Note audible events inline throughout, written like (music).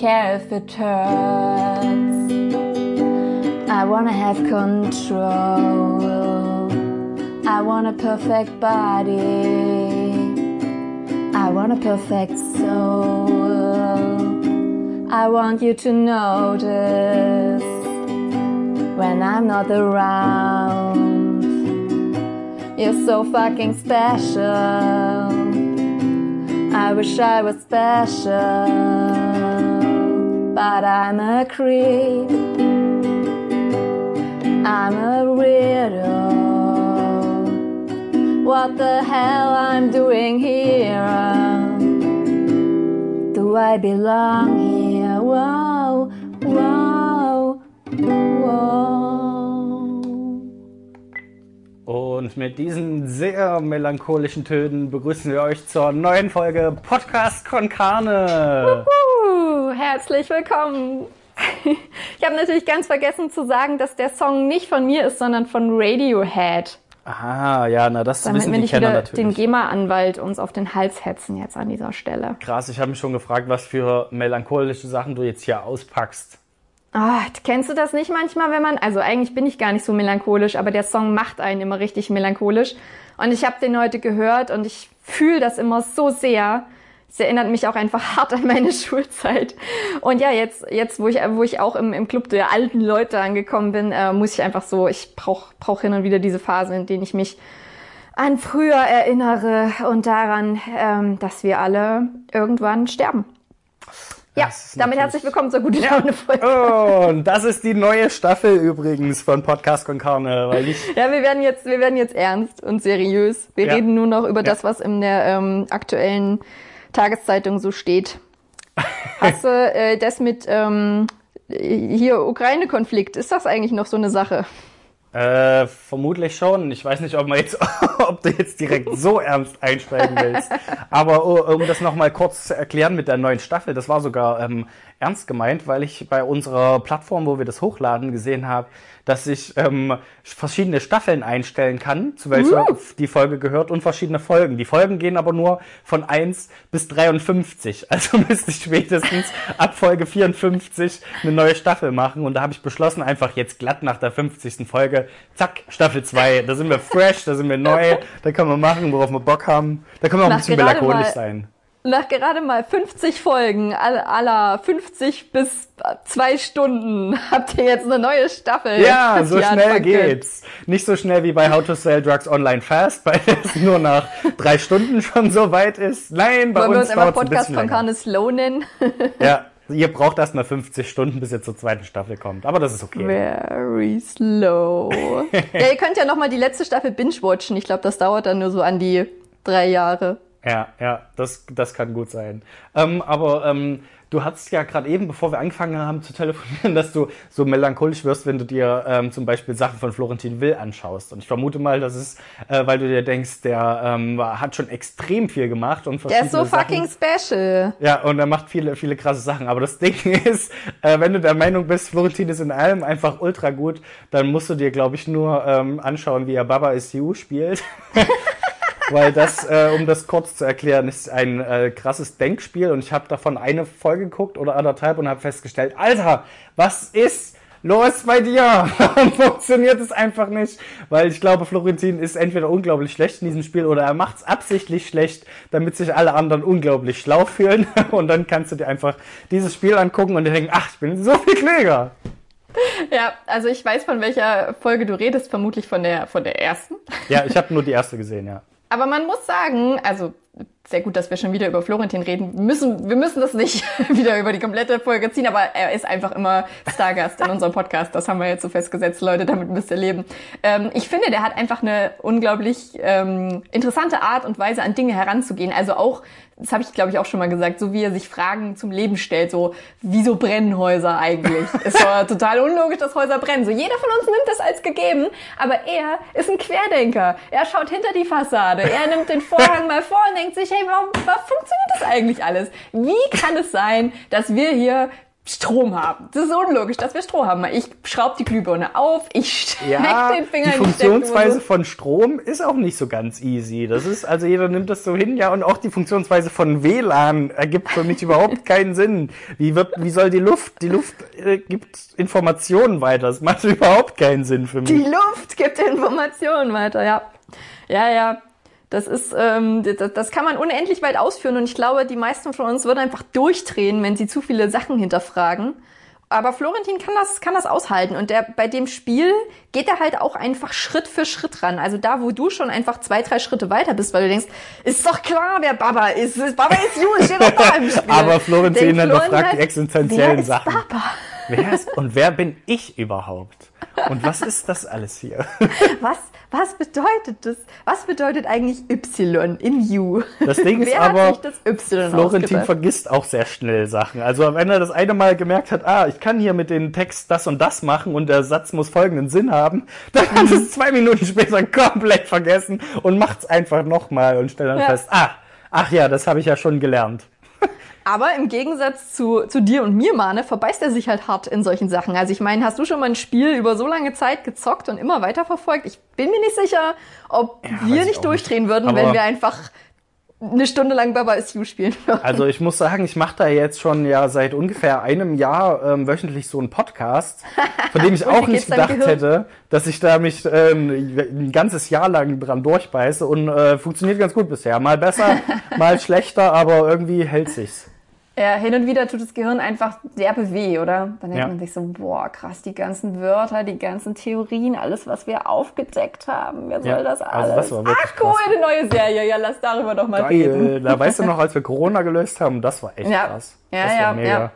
care if it hurts. I wanna have control. I want a perfect body. I want a perfect soul. I want you to notice when I'm not around. You're so fucking special. I wish I was special, but I'm a creep. I'm a weirdo. What the hell I'm doing here? Do I belong here? Whoa, whoa, whoa. Und mit diesen sehr melancholischen Tönen begrüßen wir euch zur neuen Folge Podcast Con Carne. Herzlich willkommen. (laughs) Ich habe natürlich ganz vergessen zu sagen, dass der Song nicht von mir ist, sondern von Radiohead. Ah, ja, na das Damit wissen wir die nicht Kenner wieder natürlich. den GEMA-Anwalt uns auf den Hals hetzen jetzt an dieser Stelle. Krass, ich habe mich schon gefragt, was für melancholische Sachen du jetzt hier auspackst. Ah, kennst du das nicht manchmal, wenn man, also eigentlich bin ich gar nicht so melancholisch, aber der Song macht einen immer richtig melancholisch. Und ich habe den heute gehört und ich fühle das immer so sehr. Es erinnert mich auch einfach (laughs) hart an meine Schulzeit. Und ja, jetzt, jetzt wo ich, wo ich auch im, im Club der alten Leute angekommen bin, äh, muss ich einfach so, ich brauche brauch hin und wieder diese Phase, in denen ich mich an früher erinnere und daran, ähm, dass wir alle irgendwann sterben. Ja, damit herzlich willkommen zur gute Laune Folge. Und das ist die neue Staffel übrigens von Podcast Con Carne, weil ich Ja, wir werden jetzt, wir werden jetzt ernst und seriös. Wir Ja. reden nur noch über Ja. das, was in der ähm, aktuellen Tageszeitung so steht. (laughs) Hast du äh, das mit ähm, hier Ukraine-Konflikt? Ist das eigentlich noch so eine Sache? Äh, vermutlich schon. Ich weiß nicht, ob, man jetzt, (laughs) ob du jetzt direkt so ernst einsteigen willst. (laughs) Aber uh, um das nochmal kurz zu erklären mit der neuen Staffel, das war sogar ähm, ernst gemeint, weil ich bei unserer Plattform, wo wir das hochladen, gesehen habe, dass ich ähm, verschiedene Staffeln einstellen kann, zu welcher die Folge gehört und verschiedene Folgen. Die Folgen gehen aber nur von 1 bis 53. (laughs) Also müsste ich spätestens ab Folge 54 eine neue Staffel machen. Und da habe ich beschlossen, einfach jetzt glatt nach der 50. Folge, zack, Staffel 2. Da sind wir fresh, da sind wir neu, da können wir machen, worauf wir Bock haben. Da können wir auch ein Nach bisschen melancholisch sein. Nach gerade mal 50 Folgen, all- aller 50 bis zwei Stunden, (laughs) habt ihr jetzt eine neue Staffel. Ja, (laughs) so schnell geht's. Nicht so schnell wie bei How to Sell Drugs Online Fast, (laughs) weil es nur nach drei Stunden schon so weit ist. Nein, bei Wollen wir uns uns einfach dauert's ein Podcast von. Carne Slow nennen? Ja, ihr braucht erst mal 50 Stunden, bis ihr zur zweiten Staffel kommt. Aber das ist okay. Very slow. ja, ihr könnt ja noch mal die letzte Staffel binge-watchen. Ich glaube, das dauert dann nur so an die drei Jahre. Ja, ja, das, das kann gut sein. Ähm, aber ähm, du hattest ja gerade eben, bevor wir angefangen haben zu telefonieren, (laughs) dass du so melancholisch wirst, wenn du dir ähm, zum Beispiel Sachen von Florentin Will anschaust. Und ich vermute mal, das ist, äh, weil du dir denkst, der ähm, hat schon extrem viel gemacht und Der ist so fucking Sachen. special. Ja, und er macht viele, viele krasse Sachen. Aber das (laughs) Ding ist, äh, wenn du der Meinung bist, Florentin ist in allem einfach ultra gut, dann musst du dir, glaube ich, nur ähm, anschauen, wie er Baba is You spielt. (laughs) Weil das, äh, um das kurz zu erklären, ist ein äh, krasses Denkspiel und ich habe davon eine Folge geguckt oder anderthalb und habe festgestellt, Alter, was ist los bei dir? (laughs) Warum funktioniert es einfach nicht? Weil ich glaube, Florentin ist entweder unglaublich schlecht in diesem Spiel oder er macht es absichtlich schlecht, damit sich alle anderen unglaublich schlau fühlen (laughs) und dann kannst du dir einfach dieses Spiel angucken und dir denken, ach, ich bin so viel klüger. Ja, also ich weiß, von welcher Folge du redest, vermutlich von der, von der ersten. Ja, ich habe nur die erste gesehen, ja. Aber man muss sagen, also sehr gut, dass wir schon wieder über Florentin reden. Wir müssen, wir müssen das nicht (laughs) wieder über die komplette Folge ziehen, aber er ist einfach immer Stargast in unserem Podcast. Das haben wir jetzt so festgesetzt, Leute, damit müsst ihr leben. Ähm, ich finde, der hat einfach eine unglaublich ähm, interessante Art und Weise, an Dinge heranzugehen. Also auch, das habe ich, glaube ich, auch schon mal gesagt, so wie er sich Fragen zum Leben stellt, so, wieso brennen Häuser eigentlich? (laughs) ist doch total unlogisch, dass Häuser brennen. So, jeder von uns nimmt das als gegeben, aber er ist ein Querdenker. Er schaut hinter die Fassade, er nimmt den Vorhang mal vor und denkt sich, hey, warum, warum funktioniert das eigentlich alles? Wie kann es sein, dass wir hier Strom haben. Das ist unlogisch, dass wir Strom haben. Ich schraube die Glühbirne auf, ich steck Ja, den Finger die in die Funktionsweise Steckdose. von Strom ist auch nicht so ganz easy. Das ist, also jeder nimmt das so hin, ja, und auch die Funktionsweise von WLAN ergibt für mich überhaupt (laughs) keinen Sinn. Wie wird, wie soll die Luft, die Luft äh, gibt Informationen weiter. Das macht (laughs) überhaupt keinen Sinn für mich. Die Luft gibt Informationen weiter, ja. Ja, ja. Das ist, ähm, das, das kann man unendlich weit ausführen und ich glaube, die meisten von uns würden einfach durchdrehen, wenn sie zu viele Sachen hinterfragen. Aber Florentin kann das, kann das aushalten und der, bei dem Spiel geht er halt auch einfach Schritt für Schritt ran. Also da, wo du schon einfach zwei, drei Schritte weiter bist, weil du denkst, ist doch klar, wer Baba ist. Baba ist you, steht doch da im Spiel. Aber Florentin Denkt hinterfragt Florentin die existenziellen Sachen. Baba? Wer ist, und wer bin ich überhaupt? Und was ist das alles hier? Was, was bedeutet das? Was bedeutet eigentlich Y im U? Das Ding ist Wer aber, hat sich das Y Florentin ausgedacht? vergisst auch sehr schnell Sachen. Also wenn er das eine Mal gemerkt hat, ah, ich kann hier mit dem Text das und das machen und der Satz muss folgenden Sinn haben, (laughs) dann hat Mhm. es zwei Minuten später komplett vergessen und macht es einfach nochmal und stellt dann Ja. fest, ah, ach ja, das habe ich ja schon gelernt. Aber im Gegensatz zu, zu dir und mir, Mane, verbeißt er sich halt hart in solchen Sachen. Also ich meine, hast du schon mal ein Spiel über so lange Zeit gezockt und immer weiterverfolgt? Ich bin mir nicht sicher, ob Ja, wir ich nicht durchdrehen nicht. würden, Aber- wenn wir einfach eine Stunde lang Baba is You spielen würden. Also ich muss sagen, ich mache da jetzt schon ja seit ungefähr einem Jahr ähm, wöchentlich so einen Podcast, von dem ich (laughs) auch nicht gedacht hätte, dass ich da mich ähm, ein ganzes Jahr lang dran durchbeiße und äh, funktioniert ganz gut bisher. Mal besser, (laughs) mal schlechter, aber irgendwie hält sich's. Ja, hin und wieder tut das Gehirn einfach derbe weh, oder? Dann denkt Ja. man sich so, boah, krass, die ganzen Wörter, die ganzen Theorien, alles, was wir aufgedeckt haben. Wer soll Ja, das also alles? das war wirklich Ach cool, krass. eine neue Serie. Ja, lass darüber doch mal reden. Geil. Da weißt du noch, als wir (laughs) Corona gelöst haben, das war echt Ja. krass. Ja, das ja, war mega. ja.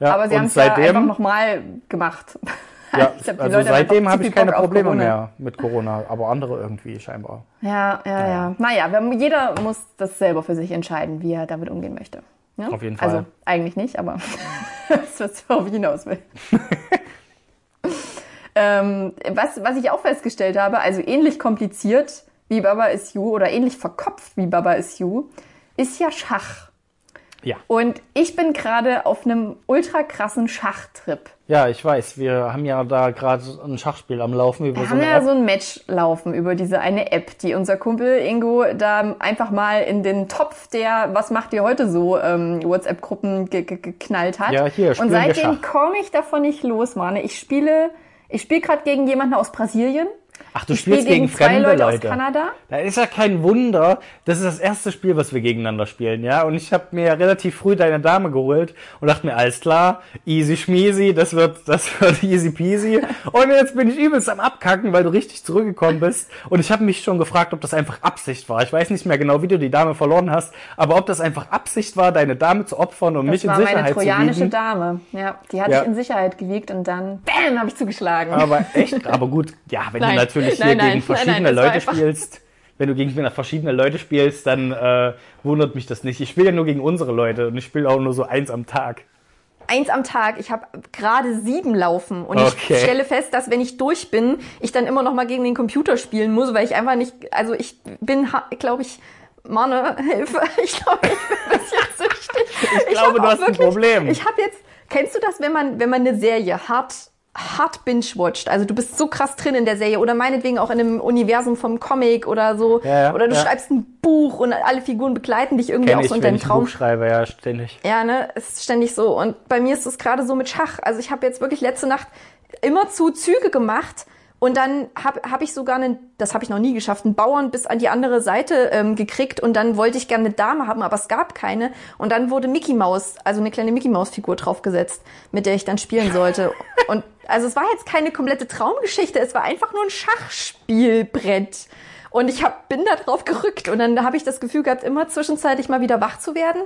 Ja, Aber sie haben es ja einfach nochmal gemacht. (laughs) ja, die also seitdem habe ich keine Probleme Corona. mehr mit Corona, aber andere irgendwie scheinbar. Ja, ja, ja. Naja, wir, jeder muss das selber für sich entscheiden, wie er damit umgehen möchte. Ja? Auf jeden Fall. Also eigentlich nicht, aber (laughs) das ist, worauf ich hinaus will. (laughs) ähm, was, was ich auch festgestellt habe, also ähnlich kompliziert wie Baba is You oder ähnlich verkopft wie Baba is You, ist ja Schach. Ja. Und ich bin gerade auf einem ultra krassen Schachtrip. Ja, ich weiß. Wir haben ja da gerade ein Schachspiel am Laufen über Wir so haben ja App. so ein Match laufen über diese eine App, die unser Kumpel Ingo da einfach mal in den Topf der Was macht ihr heute so ähm, WhatsApp-Gruppen ge ge geknallt hat. Ja, hier, Und seitdem komme ich davon nicht los, Mann. Ich spiele, ich spiele gerade gegen jemanden aus Brasilien. Ach, du Ich spielst gegen, gegen fremde Leute aus Leute. Kanada. Da ist ja kein Wunder. Das ist das erste Spiel, was wir gegeneinander spielen, ja. Und ich habe mir relativ früh deine Dame geholt und dachte mir, alles klar, easy schmeasy, das wird, das (laughs) wird easy peasy. Und jetzt bin ich übelst am Abkacken, weil du richtig zurückgekommen bist. Und ich habe mich schon gefragt, ob das einfach Absicht war. Ich weiß nicht mehr genau, wie du die Dame verloren hast, aber ob das einfach Absicht war, deine Dame zu opfern und Das mich in war meine Sicherheit zu trojanische wiegen. Dame. Ja, die hatte Ja. ich in Sicherheit gewiegt und dann, bam, habe ich zugeschlagen. Aber echt, aber gut, ja, wenn Nein. du natürlich hier (laughs) Nein, nein, gegen verschiedene nein, Leute spielst, wenn du gegen verschiedene Leute spielst, dann äh, wundert mich das nicht. Ich spiele ja nur gegen unsere Leute und ich spiele auch nur so eins am Tag. eins am Tag. Ich habe gerade sieben laufen und Okay. ich stelle fest, dass wenn ich durch bin, ich dann immer noch mal gegen den Computer spielen muss, weil ich einfach nicht, also ich bin, glaube ich, Manne, (laughs) Hilfe, ich glaube, ich bin ein bisschen (laughs) süchtig. Ich, glaube, hab du hast ein Problem. Ich habe jetzt, kennst du das, wenn man, wenn man eine Serie hart hart binge-watcht, also du bist so krass drin in der Serie oder meinetwegen auch in einem Universum vom Comic oder so, Ja, ja, oder du ja. schreibst ein Buch und alle Figuren begleiten dich irgendwie Kenn auch ich, so in wenn deinem ich ein Traum. Buch schreibe, ja, ständig. Ja, ne, es ist ständig so. Und bei mir ist es gerade so mit Schach. Also ich habe jetzt wirklich letzte Nacht immer zu Züge gemacht und dann habe hab ich sogar einen, das habe ich noch nie geschafft, einen Bauern bis an die andere Seite ähm, gekriegt und dann wollte ich gerne eine Dame haben, aber es gab keine. Und dann wurde Mickey Maus, also eine kleine Mickey Maus Figur draufgesetzt, mit der ich dann spielen sollte. (laughs) Und also es war jetzt keine komplette Traumgeschichte, es war einfach nur ein Schachspielbrett. Und ich hab, bin da drauf gerückt und dann habe ich das Gefühl gehabt, immer zwischenzeitlich mal wieder wach zu werden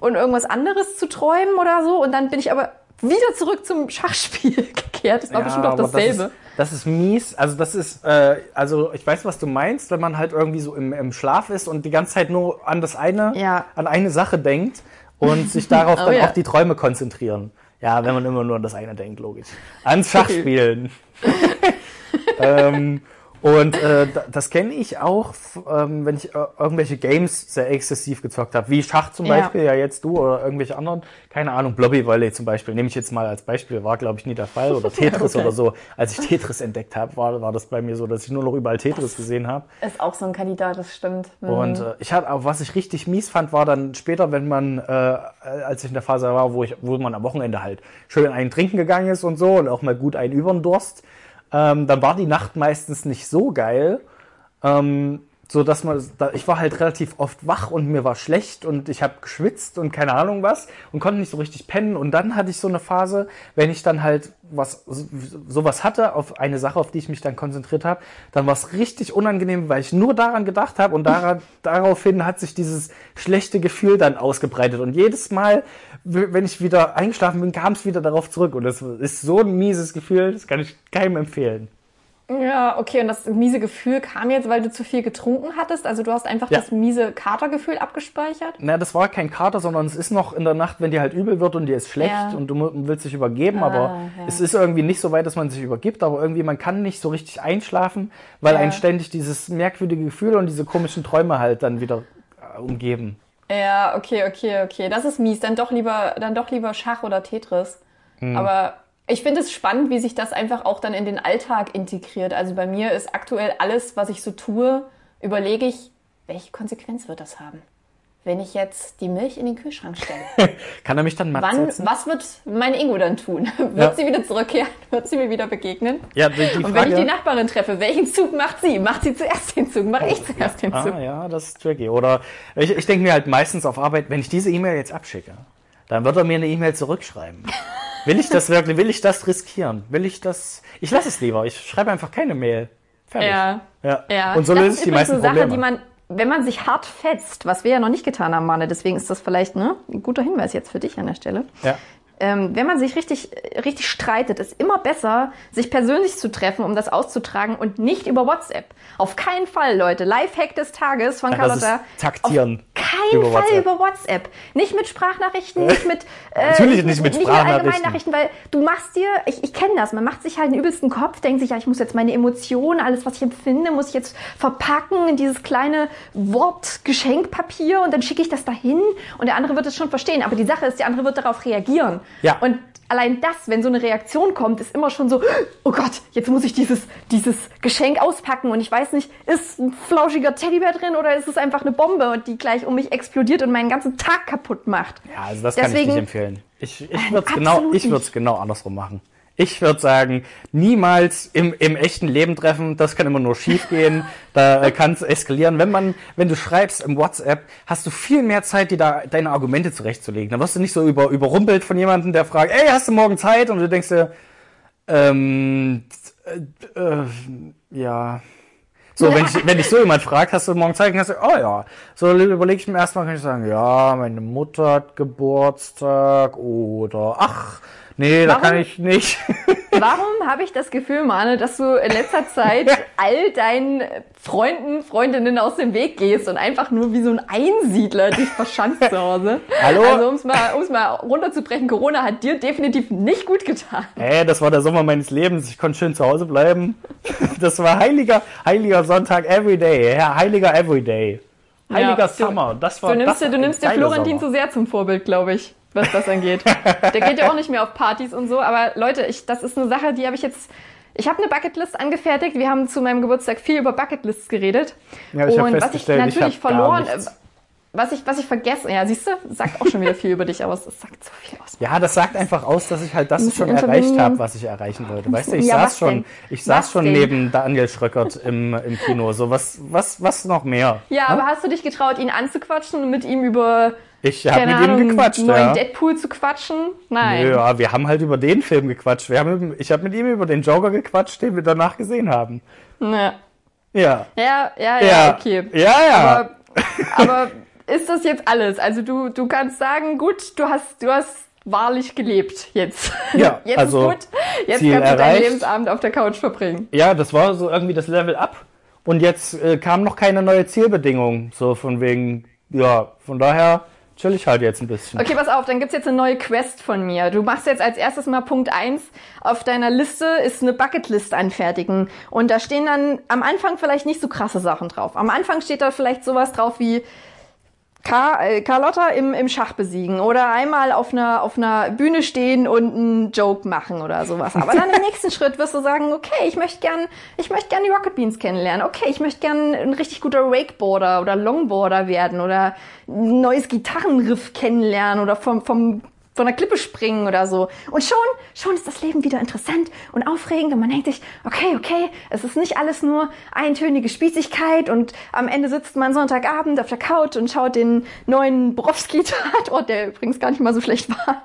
und irgendwas anderes zu träumen oder so. Und dann bin ich aber wieder zurück zum Schachspiel (laughs) gekehrt. Das war bestimmt auch dasselbe. Das ist, das ist mies. Also das ist, äh, also ich weiß, was du meinst, wenn man halt irgendwie so im, im Schlaf ist und die ganze Zeit nur an das eine, Ja. an eine Sache denkt und sich darauf (laughs) Oh dann ja. auch die Träume konzentrieren. Ja, wenn man immer nur an das eine denkt, logisch. Ans Schachspielen. (laughs) ähm, Und äh, da- das kenne ich auch, ähm, wenn ich äh, irgendwelche Games sehr exzessiv gezockt habe, wie Schach zum Ja. Beispiel, ja jetzt du oder irgendwelche anderen, keine Ahnung, Blobby Volley zum Beispiel, nehme ich jetzt mal als Beispiel, war glaube ich nie der Fall oder (laughs) Tetris Okay. oder so. Als ich Tetris entdeckt habe, war, war das bei mir so, dass ich nur noch überall Tetris gesehen habe. Ist auch so ein Kandidat, das stimmt. Mhm. Und äh, ich hatte, aber was ich richtig mies fand, war dann später, wenn man, äh, als ich in der Phase war, wo ich, wo man am Wochenende halt schön einen trinken gegangen ist und so und auch mal gut einen über den Durst, ähm, dann war die Nacht meistens nicht so geil. Ähm, so dass man, da, ich war halt relativ oft wach und mir war schlecht und ich habe geschwitzt und keine Ahnung was und konnte nicht so richtig pennen. Und dann hatte ich so eine Phase, wenn ich dann halt was sowas hatte, auf eine Sache, auf die ich mich dann konzentriert habe, dann war es richtig unangenehm, weil ich nur daran gedacht habe und daran, (laughs) daraufhin hat sich dieses schlechte Gefühl dann ausgebreitet. Und jedes Mal, wenn ich wieder eingeschlafen bin, kam es wieder darauf zurück. Und das ist so ein mieses Gefühl, das kann ich keinem empfehlen. Ja, okay, und das miese Gefühl kam jetzt, weil du zu viel getrunken hattest? Also du hast einfach Ja. das miese Katergefühl abgespeichert? Na, das war kein Kater, sondern es ist noch in der Nacht, wenn dir halt übel wird und dir ist schlecht Ja. und du willst dich übergeben, aber ja. es ist irgendwie nicht so weit, dass man sich übergibt, aber irgendwie man kann nicht so richtig einschlafen, weil Ja. einen ständig dieses merkwürdige Gefühl und diese komischen Träume halt dann wieder äh, umgeben. Ja, okay, okay, okay. Das ist mies. Dann doch lieber, dann doch lieber Schach oder Tetris. Aber ich finde es spannend, wie sich das einfach auch dann in den Alltag integriert. Also bei mir ist aktuell alles, was ich so tue, überlege ich, welche Konsequenz wird das haben? Wenn ich jetzt die Milch in den Kühlschrank stelle. (laughs) Kann er mich dann matt Wann, setzen? was wird mein Ingo dann tun? (laughs) Wird Ja. sie wieder zurückkehren? (laughs) Wird sie mir wieder begegnen? Ja, die, die Und wenn ich die Frage. Nachbarin treffe, welchen Zug macht sie? Macht sie zuerst den Zug? Mache ich zuerst den Zug? Ah, ja, das ist tricky. Oder ich, ich denke mir halt meistens auf Arbeit, wenn ich diese E-Mail jetzt abschicke, dann wird er mir eine E-Mail zurückschreiben. Will ich das wirklich, will ich das riskieren? Will ich das? Ich lasse es lieber. Ich schreibe einfach keine Mail. Fertig. Ja. Ja. Ja, Und so löse ich die meisten eine Sache, Probleme. die man, wenn man sich hart fetzt, was wir ja noch nicht getan haben, Manne, deswegen ist das vielleicht ne, ein guter Hinweis jetzt für dich an der Stelle. ja. Ähm, wenn man sich richtig, richtig streitet, ist immer besser, sich persönlich zu treffen, um das auszutragen und nicht über WhatsApp. Auf keinen Fall, Leute. Lifehack des Tages von Ja, Carlotta. Taktieren Kein über Fall WhatsApp. über WhatsApp. Nicht mit Sprachnachrichten, nicht mit (laughs) äh, Natürlich nicht mit Nicht Sprachnachrichten. mit Allgemeinnachrichten, weil du machst dir, ich, ich kenne das, man macht sich halt einen übelsten Kopf, denkt sich, ja, ich muss jetzt meine Emotionen, alles, was ich empfinde, muss ich jetzt verpacken in dieses kleine Wortgeschenkpapier und dann schicke ich das dahin und der andere wird es schon verstehen. Aber die Sache ist, der andere wird darauf reagieren. Ja. Und allein das, wenn so eine Reaktion kommt, ist immer schon so, oh Gott, jetzt muss ich dieses, dieses Geschenk auspacken und ich weiß nicht, ist ein flauschiger Teddybär drin oder ist es einfach eine Bombe und die gleich um mich explodiert und meinen ganzen Tag kaputt macht. Ja, also das kann ich Deswegen- nicht empfehlen. Ich, ich würde es genau, ich würde es genau andersrum machen. Ich würde sagen, niemals im, im echten Leben treffen, das kann immer nur schief gehen, da kann es eskalieren. Wenn man, wenn du schreibst im WhatsApp, hast du viel mehr Zeit, dir da deine Argumente zurechtzulegen. Da wirst du nicht so über, überrumpelt von jemandem, der fragt, ey, hast du morgen Zeit? Und du denkst dir, ähm, äh, äh, ja. So, wenn ich, wenn dich so jemand fragt, hast du morgen Zeit, dann kannst du, oh ja. So überlege ich mir erstmal, kann ich sagen, ja, meine Mutter hat Geburtstag oder ach, nee, da Warum? kann ich nicht. (laughs) Warum habe ich das Gefühl, Mane, dass du in letzter Zeit all deinen Freunden, Freundinnen aus dem Weg gehst und einfach nur wie so ein Einsiedler dich verschanzt zu Hause? (laughs) Hallo? Also um es mal, um's mal runterzubrechen, Corona hat dir definitiv nicht gut getan. Ey, das war der Sommer meines Lebens. Ich konnte schön zu Hause bleiben. (laughs) Das war heiliger, heiliger Sonntag everyday. Ja, heiliger everyday. Heiliger Ja, du- Summer. Das war Du nimmst, das dir, du nimmst dir Florentin Sommer. zu sehr zum Vorbild, glaube ich, was das angeht. (laughs) Der geht ja auch nicht mehr auf Partys und so, aber Leute, ich, das ist eine Sache, die habe ich jetzt. Ich habe eine Bucketlist angefertigt. Wir haben zu meinem Geburtstag viel über Bucketlists geredet. Ja, ich und was ich ich natürlich gar verloren, äh, was ich, was ich vergesse, ja, siehst du, sagt auch schon wieder viel über dich aus. Es sagt so viel aus. Ja, das sagt einfach aus, dass ich halt das schon erreicht habe, was ich erreichen wollte. Weißt du, ich Ja, saß schon, denn? ich saß Was schon denn? neben Daniel Schröckert im, im Kino. So, was, was, was noch mehr? Ja, aber hast du dich getraut, ihn anzuquatschen und mit ihm über, Ich habe mit ihm Ahnung, gequatscht, neuen ja. Deadpool zu quatschen? Nein. Ja, wir haben halt über den Film gequatscht. Wir haben, ich habe mit ihm über den Joker gequatscht, den wir danach gesehen haben. Ja. Ja. Ja, ja, ja, Ja. okay. Ja, ja. Aber, (laughs) aber ist das jetzt alles? Also du, du kannst sagen, gut, du hast, du hast wahrlich gelebt jetzt. (laughs) Ja, jetzt also ist gut. Jetzt Ziel kannst du deinen erreicht. Lebensabend auf der Couch verbringen. Ja, das war so irgendwie das Level up. Und jetzt äh, kam noch keine neue Zielbedingung. So von wegen, ja, von daher, chill ich halt jetzt ein bisschen. Okay, pass auf, dann gibt's jetzt eine neue Quest von mir. Du machst jetzt als erstes mal Punkt eins auf deiner Liste ist eine Bucketlist anfertigen. Und da stehen dann am Anfang vielleicht nicht so krasse Sachen drauf. Am Anfang steht da vielleicht sowas drauf wie Car äh, Carlotta im, im Schach besiegen oder einmal auf einer, auf einer Bühne stehen und einen Joke machen oder sowas. Aber dann im nächsten (laughs) Schritt wirst du sagen, okay, ich möchte gern, ich möchte gern die Rocket Beans kennenlernen. Okay, ich möchte gern ein richtig guter Wakeboarder oder Longboarder werden oder ein neues Gitarrenriff kennenlernen oder vom, vom von der Klippe springen oder so. Und schon, schon ist das Leben wieder interessant und aufregend und man denkt sich, okay, okay, es ist nicht alles nur eintönige Spießigkeit und am Ende sitzt man Sonntagabend auf der Couch und schaut den neuen Borowski-Tatort, der übrigens gar nicht mal so schlecht war,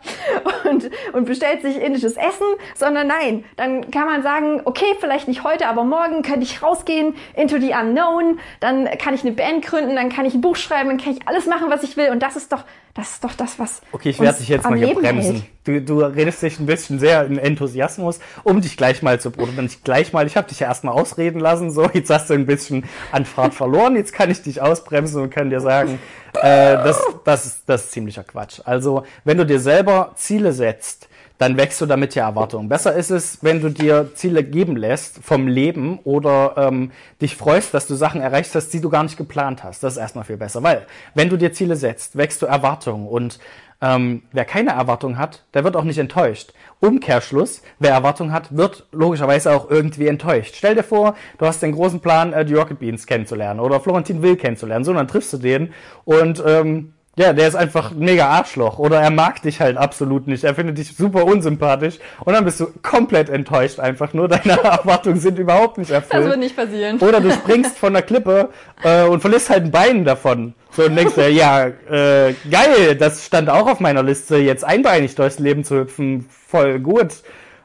und, und bestellt sich indisches Essen, sondern nein, dann kann man sagen, okay, vielleicht nicht heute, aber morgen könnte ich rausgehen into the unknown, dann kann ich eine Band gründen, dann kann ich ein Buch schreiben, dann kann ich alles machen, was ich will und das ist doch das ist doch das, was. Okay, ich werde dich jetzt mal hier bremsen. Du, du redest dich ein bisschen sehr in Enthusiasmus, um dich gleich mal zu produzieren. Ich gleich mal, ich habe dich ja erstmal ausreden lassen, so jetzt hast du ein bisschen an Fahrt verloren. Jetzt kann ich dich ausbremsen und kann dir sagen, äh, das, das, ist, das ist ziemlicher Quatsch. Also, wenn du dir selber Ziele setzt, dann wächst du damit ja Erwartungen. Besser ist es, wenn du dir Ziele geben lässt vom Leben oder ähm, dich freust, dass du Sachen erreicht hast, die du gar nicht geplant hast. Das ist erstmal viel besser, weil wenn du dir Ziele setzt, wächst du Erwartungen und ähm, wer keine Erwartung hat, der wird auch nicht enttäuscht. Umkehrschluss, wer Erwartung hat, wird logischerweise auch irgendwie enttäuscht. Stell dir vor, du hast den großen Plan, äh, die Rocket Beans kennenzulernen oder Florentin Will kennenzulernen. So, dann triffst du den und ähm, ja, der ist einfach ein mega Arschloch oder er mag dich halt absolut nicht. Er findet dich super unsympathisch und dann bist du komplett enttäuscht einfach nur. Deine (laughs) Erwartungen sind überhaupt nicht erfüllt. Das wird nicht passieren. Oder du springst von der Klippe äh, und verlierst halt ein Bein davon. So und denkst dir, ja, äh, geil, das stand auch auf meiner Liste, jetzt einbeinig durchs Leben zu hüpfen, voll gut.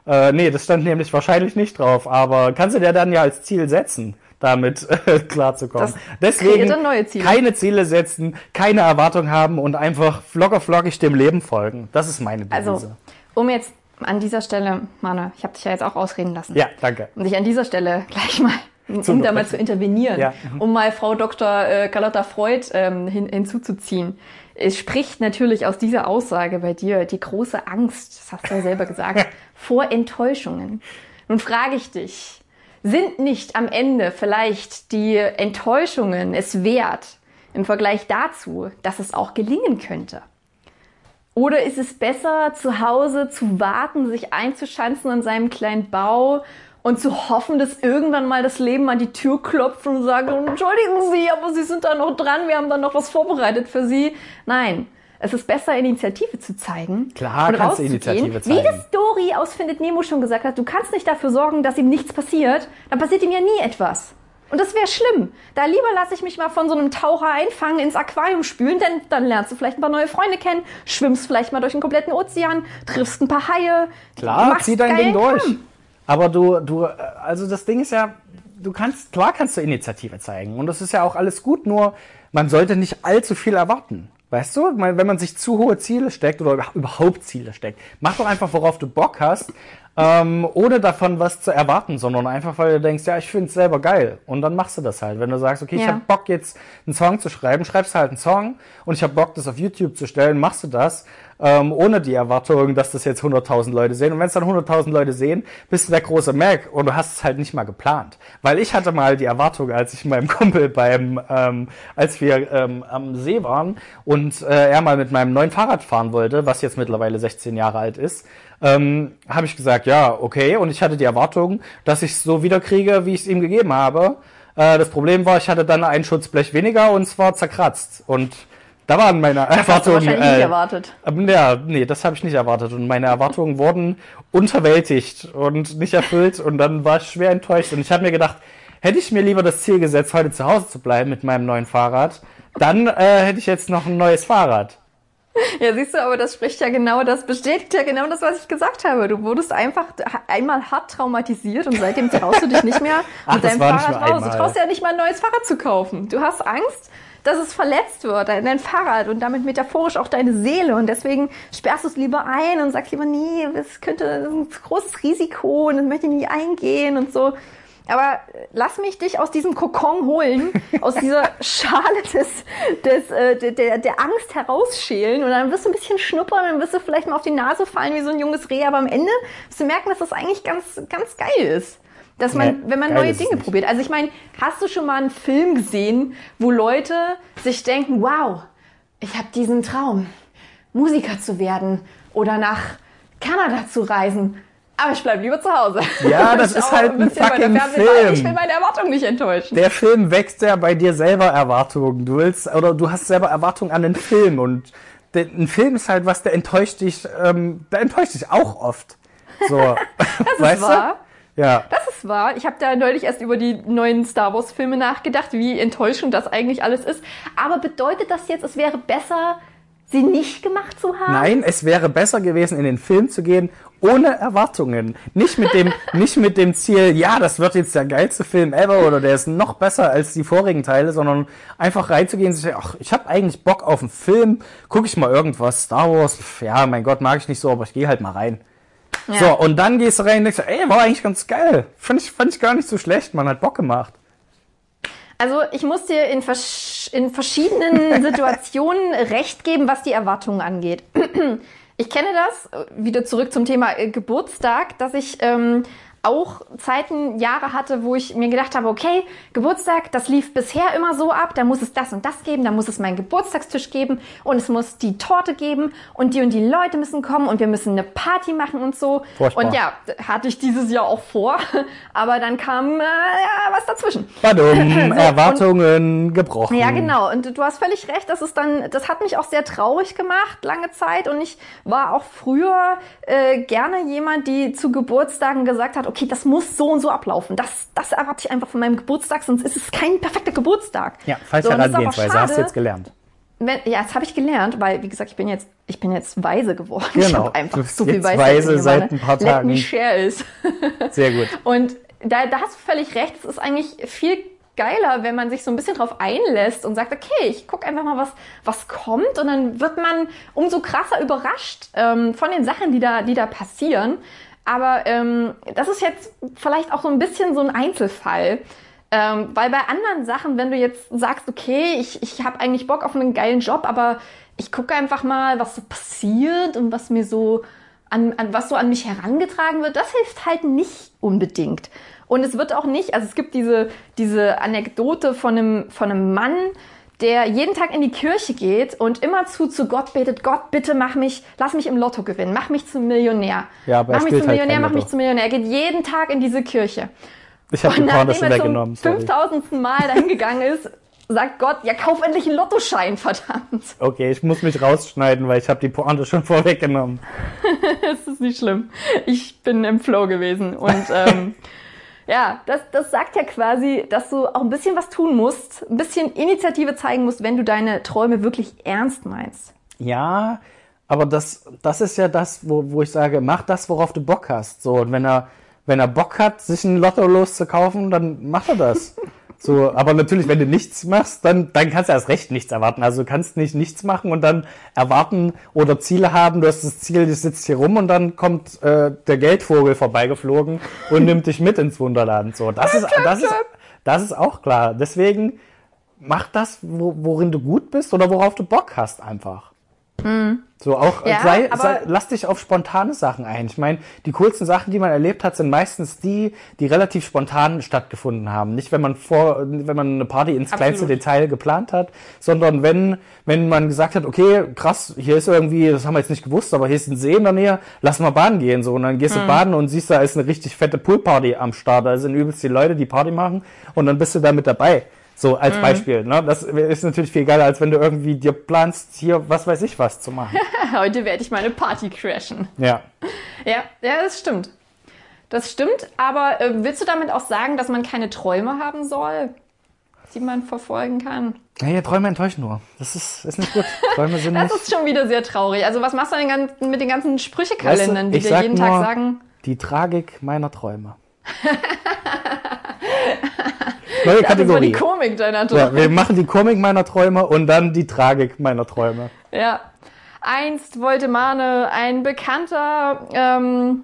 Äh, nee, das stand nämlich wahrscheinlich nicht drauf, aber kannst du dir dann ja als Ziel setzen damit (laughs) äh, klarzukommen. Deswegen Ziele. keine Ziele setzen, keine Erwartung haben und einfach flocker flockig dem Leben folgen. Das ist meine Devise. Also, um jetzt an dieser Stelle, Mane, ich habe dich ja jetzt auch ausreden lassen. Ja, danke. Um dich an dieser Stelle (laughs) gleich mal um da mal zu intervenieren, ja. Um mal Frau Dr. Äh, Carlotta Freud ähm, hin, hinzuzuziehen. Es spricht natürlich aus dieser Aussage bei dir die große Angst, das hast du ja selber gesagt, (laughs) vor Enttäuschungen. Nun frage ich dich, sind nicht am Ende vielleicht die Enttäuschungen es wert im Vergleich dazu, dass es auch gelingen könnte? Oder ist es besser, zu Hause zu warten, sich einzuschanzen an seinem kleinen Bau und zu hoffen, dass irgendwann mal das Leben an die Tür klopft und sagt, entschuldigen Sie, aber Sie sind da noch dran, wir haben da noch was vorbereitet für Sie. Nein, es ist besser, Initiative zu zeigen. Klar, kannst du Initiative zeigen. Wie das Dory aus Findet Nemo schon gesagt hat, du kannst nicht dafür sorgen, dass ihm nichts passiert, dann passiert ihm ja nie etwas. Und das wäre schlimm. Da lieber lasse ich mich mal von so einem Taucher einfangen, ins Aquarium spülen, denn dann lernst du vielleicht ein paar neue Freunde kennen, schwimmst vielleicht mal durch den kompletten Ozean, triffst ein paar Haie. Klar, zieh dein Ding durch. Kram. Aber du, du, also das Ding ist ja, du kannst, klar kannst du Initiative zeigen. Und das ist ja auch alles gut, nur man sollte nicht allzu viel erwarten. Weißt du, wenn man sich zu hohe Ziele steckt oder überhaupt Ziele steckt, mach doch einfach, worauf du Bock hast, ähm, ohne davon was zu erwarten, sondern einfach, weil du denkst, ja, ich finde es selber geil. Und dann machst du das halt. Wenn du sagst, okay, ja. ich habe Bock jetzt einen Song zu schreiben, schreibst du halt einen Song und ich habe Bock, das auf YouTube zu stellen, machst du das ähm, ohne die Erwartung, dass das jetzt 100.000 Leute sehen. Und wenn es dann 100.000 Leute sehen, bist du der große Mac und du hast es halt nicht mal geplant. Weil ich hatte mal die Erwartung, als ich meinem (laughs) Kumpel beim, ähm, als wir ähm, am See waren und äh, er mal mit meinem neuen Fahrrad fahren wollte, was jetzt mittlerweile 16 Jahre alt ist, ähm, habe ich gesagt, ja, okay. Und ich hatte die Erwartung, dass ich es so wiederkriege, wie ich es ihm gegeben habe. Äh, das Problem war, ich hatte dann ein Schutzblech weniger und es war zerkratzt. Und da waren meine das Erwartungen. Hast du äh, nicht erwartet. Ja, nee, das habe ich nicht erwartet. Und meine Erwartungen wurden unterwältigt und nicht erfüllt. Und dann war ich schwer enttäuscht. Und ich habe mir gedacht, hätte ich mir lieber das Ziel gesetzt, heute zu Hause zu bleiben mit meinem neuen Fahrrad, dann äh, hätte ich jetzt noch ein neues Fahrrad. Ja, siehst du, aber das spricht ja genau, das bestätigt ja genau das, was ich gesagt habe. Du wurdest einfach einmal hart traumatisiert und seitdem traust du dich nicht mehr (laughs) Ach, mit deinem Fahrrad raus. Du traust ja nicht mal ein neues Fahrrad zu kaufen. Du hast Angst, dass es verletzt wird, dein Fahrrad und damit metaphorisch auch deine Seele. Und deswegen sperrst du es lieber ein und sagst lieber, nee, es könnte das ist ein großes Risiko und das möchte ich nicht eingehen und so. Aber lass mich dich aus diesem Kokon holen, (laughs) aus dieser Schale des, des, äh, der, der Angst herausschälen und dann wirst du ein bisschen schnuppern, dann wirst du vielleicht mal auf die Nase fallen wie so ein junges Reh, aber am Ende wirst du merken, dass das eigentlich ganz, ganz geil ist. Dass man, Nee, wenn man neue Dinge probiert. Also ich meine, hast du schon mal einen Film gesehen, wo Leute sich denken, wow, ich habe diesen Traum, Musiker zu werden oder nach Kanada zu reisen. Aber ich bleibe lieber zu Hause. Ja, (laughs) das ist halt ein der fucking. Film. Ich will meine Erwartungen nicht enttäuschen. Der Film wächst ja bei dir selber Erwartungen. Du willst, oder du hast selber Erwartungen an den Film und der, ein Film ist halt was, der enttäuscht dich, ähm, der enttäuscht dich auch oft. So, (laughs) das weißt ist wahr. du? Ja. Das ist wahr. Ich habe da neulich erst über die neuen Star Wars Filme nachgedacht, wie enttäuschend das eigentlich alles ist. Aber bedeutet das jetzt, es wäre besser, sie nicht gemacht zu haben? Nein, es wäre besser gewesen, in den Film zu gehen, ohne Erwartungen. Nicht mit dem, (laughs) nicht mit dem Ziel, ja, das wird jetzt der geilste Film ever oder der ist noch besser als die vorigen Teile, sondern einfach reinzugehen sich, sagen, ach, ich habe eigentlich Bock auf einen Film, gucke ich mal irgendwas, Star Wars, pf, ja, mein Gott, mag ich nicht so, aber ich gehe halt mal rein. Ja. So, und dann gehst du rein und denkst, ey, war eigentlich ganz geil. Fand ich, fand ich gar nicht so schlecht, man hat Bock gemacht. Also ich muss dir in, vers in verschiedenen (laughs) Situationen recht geben, was die Erwartungen angeht. (clears throat) Ich kenne das, wieder zurück zum Thema äh, Geburtstag, dass ich ähm, auch Zeiten, Jahre hatte, wo ich mir gedacht habe, okay, Geburtstag, das lief bisher immer so ab, da muss es das und das geben, da muss es meinen Geburtstagstisch geben und es muss die Torte geben und die und die Leute müssen kommen und wir müssen eine Party machen und so. Furchtbar. Und ja, hatte ich dieses Jahr auch vor, (laughs) aber dann kam äh, ja, was dazwischen. Badum, (laughs) Erwartungen gebrochen. Ja, genau. Und du hast völlig recht. Das ist dann, das hat mich auch sehr traurig gemacht, lange Zeit. Und ich war auch früher äh, gerne jemand, die zu Geburtstagen gesagt hat, okay, das muss so und so ablaufen. Das, das erwarte ich einfach von meinem Geburtstag, sonst ist es kein perfekter Geburtstag. Ja, falsche So, ist Herangehensweise, hast du jetzt gelernt. Wenn, ja, das habe ich gelernt, weil, wie gesagt, ich bin jetzt, ich bin jetzt weise geworden. (laughs) Ich Genau. habe einfach so viel jetzt Weisheit weise seit ein paar Let Tagen. me share is. (laughs) Sehr gut. Und da, da hast du völlig recht. Es ist eigentlich viel geiler, wenn man sich so ein bisschen drauf einlässt und sagt, okay, ich gucke einfach mal, was, was kommt. Und dann wird man umso krasser überrascht ähm, von den Sachen, die da, die da passieren. Aber ähm, das ist jetzt vielleicht auch so ein bisschen so ein Einzelfall. Ähm, weil bei anderen Sachen, wenn du jetzt sagst, okay, ich, ich habe eigentlich Bock auf einen geilen Job, aber ich gucke einfach mal, was so passiert und was mir so an, an was so an mich herangetragen wird, das hilft halt nicht unbedingt. Und es wird auch nicht, also es gibt diese, diese Anekdote von einem, von einem Mann, der jeden Tag in die Kirche geht und immerzu zu Gott betet, Gott, bitte mach mich, lass mich im Lotto gewinnen, mach mich zum Millionär. Ja, aber er mach mich zum halt Millionär, mach mich zum Millionär. Er geht jeden Tag in diese Kirche. Ich habe die nachdem schon weggenommen. zum Sorry. 5000. Mal dahin gegangen ist, sagt Gott, ja, kauf endlich einen Lottoschein, verdammt. Okay, ich muss mich rausschneiden, weil ich habe die Pointe schon vorweggenommen. (laughs) Das ist nicht schlimm. Ich bin im Flow gewesen. Und ähm, (laughs) ja, das, das sagt ja quasi, dass du auch ein bisschen was tun musst, ein bisschen Initiative zeigen musst, wenn du deine Träume wirklich ernst meinst. Ja, aber das, das ist ja das, wo, wo ich sage, mach das, worauf du Bock hast. So, und wenn er, wenn er Bock hat, sich ein Lotto loszukaufen, dann macht er das. (laughs) So, aber natürlich, wenn du nichts machst, dann, dann kannst du erst recht nichts erwarten. Also du kannst nicht nichts machen und dann erwarten oder Ziele haben. Du hast das Ziel, du sitzt hier rum und dann kommt äh, der Geldvogel vorbeigeflogen und nimmt dich mit ins Wunderland. So, das ist, das ist, das ist auch klar. Deswegen mach das, wo, worin du gut bist oder worauf du Bock hast, einfach. So auch Ja, sei, sei, lass dich auf spontane Sachen ein. Ich meine, die coolsten Sachen, die man erlebt hat, sind meistens die, die relativ spontan stattgefunden haben. Nicht, wenn man vor, wenn man eine Party ins kleinste Absolut. Detail geplant hat, sondern wenn, wenn man gesagt hat, okay, krass, hier ist irgendwie, das haben wir jetzt nicht gewusst, aber hier ist ein See in der Nähe, lass mal baden gehen, so. Und dann Hm. gehst du baden und siehst, da ist eine richtig fette Poolparty am Start. Da sind übelst die Leute, die Party machen und dann bist du da mit dabei. So als Hm. Beispiel. Ne? Das ist natürlich viel geiler, als wenn du irgendwie dir planst, hier was weiß ich was zu machen. (laughs) Heute werde ich meine Party crashen. ja. Ja, ja, das stimmt. Das stimmt, aber äh, willst du damit auch sagen, dass man keine Träume haben soll, die man verfolgen kann? Naja, Träume enttäuschen nur. Das ist, ist nicht gut. Träume sind (laughs) Das nicht. ist schon wieder sehr traurig. Also was machst du denn mit den ganzen Sprüchekalendern, Weißt du, die dir jeden Tag nur- sagen? Die Tragik meiner Träume. (laughs) Das Neue mal die Kategorie. Komik deiner Ja, Träume. wir machen die Komik meiner Träume und dann die Tragik meiner Träume. Ja. Einst wollte Mane ein bekannter ähm,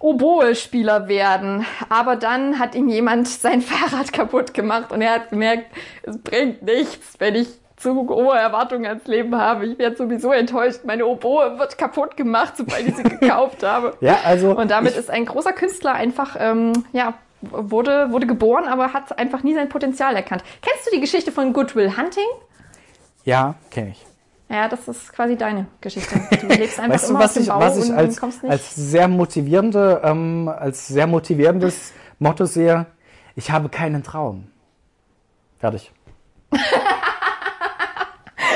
Oboe-Spieler werden. Aber dann hat ihm jemand (laughs) sein Fahrrad kaputt gemacht und er hat gemerkt, es bringt nichts, wenn ich zu hohe Erwartungen ans Leben habe. Ich werde sowieso enttäuscht. Meine Oboe wird kaputt gemacht, sobald ich sie gekauft habe. (laughs) Ja, also. Und damit ist ein großer Künstler einfach, ähm, ja, wurde, wurde geboren, aber hat einfach nie sein Potenzial erkannt. Kennst du die Geschichte von Goodwill Hunting? Ja, kenne ich. Ja, das ist quasi deine Geschichte. Du (laughs) lebst einfach Weißt du, immer was auf dem ich, Bau was ich als, als sehr motivierende, ähm, als sehr motivierendes Motto sehe? Ich habe keinen Traum. Fertig. (laughs)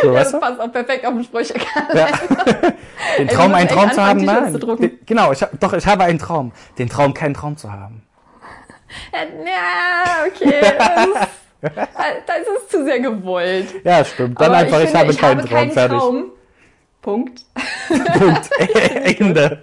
So, weißt das du? passt auch perfekt auf den Sprüchekalender. Ja. (laughs) Den Ey, Traum, du musst einen Traum zu haben, nein. Genau, ich, doch, ich habe einen Traum. Den Traum, keinen Traum zu haben. Ja, okay. Das, (laughs) das ist zu sehr gewollt. Ja, stimmt. Dann Aber einfach, ich, finde, habe ich keinen habe Traum. keinen Fertig. Traum. Punkt. Punkt. (laughs) Ende.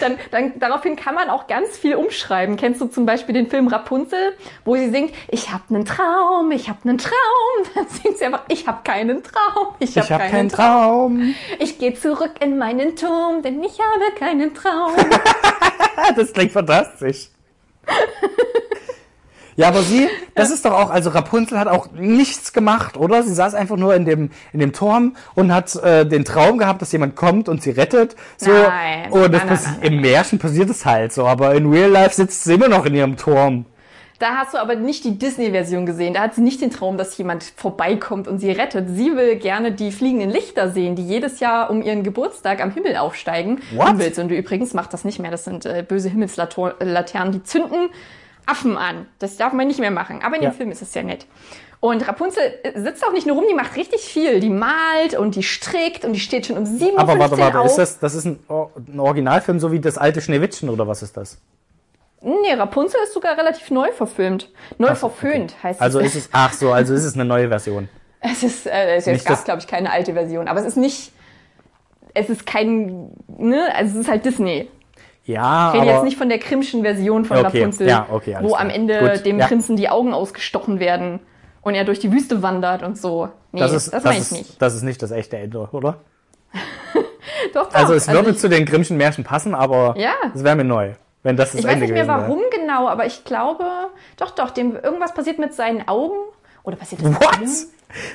Dann, dann, daraufhin kann man auch ganz viel umschreiben. Kennst du zum Beispiel den Film Rapunzel, wo sie singt, ich habe einen Traum, ich habe einen Traum. (laughs) Dann singt sie einfach, ich habe keinen Traum, ich habe Ich habe keinen keinen Traum. Traum. Ich gehe zurück in meinen Turm, denn ich habe keinen Traum. Das klingt fantastisch. (laughs) Ja, aber sie, das ist doch auch, also Rapunzel hat auch nichts gemacht, oder? Sie saß einfach nur in dem, in dem Turm und hat äh, den Traum gehabt, dass jemand kommt und sie rettet. So, Nein, und das nein, nein, nein, im Märchen passiert es halt so, aber in Real Life sitzt sie immer noch in ihrem Turm. Da hast du aber nicht die Disney-Version gesehen. Da hat sie nicht den Traum, dass jemand vorbeikommt und sie rettet. Sie will gerne die fliegenden Lichter sehen, die jedes Jahr um ihren Geburtstag am Himmel aufsteigen. What? Umweltsünde übrigens macht das nicht mehr. Das sind äh, böse Himmelslaternen, die zünden Affen an. Das darf man nicht mehr machen. Aber in Ja. dem Film ist es sehr nett. Und Rapunzel äh, sitzt auch nicht nur rum, die macht richtig viel. Die malt und die strickt und die steht schon um 7 Uhr Aber warte, warte, auf. ist das, das ist ein, ein Originalfilm, so wie das alte Schneewittchen oder was ist das? Nee, Rapunzel ist sogar relativ neu verfilmt. Neu Ach verföhnt heißt Also es. ist es, ach so, also ist es eine neue Version. (laughs) Es ist, äh, es Nicht gab, das- glaube ich, keine alte Version, aber es ist nicht, es ist kein, ne, also es ist halt Disney. Ja, Ich rede aber jetzt nicht von der Krimschen Version von Okay, Rapunzel, ja, okay, wo klar. am Ende Gut, dem ja. Prinzen die Augen ausgestochen werden und er durch die Wüste wandert und so. Nee, das das, ist, das, meine ich nicht. das ist nicht das echte Ende, oder? (laughs) Doch, doch. Also es würde ich, zu den Grimmschen Märchen passen, aber Ja. es wäre mir neu, wenn das das ich weiß Ende nicht mehr warum genau, aber ich glaube, doch, doch, dem, irgendwas passiert mit seinen Augen. Oder passiert das wäre. What? allem?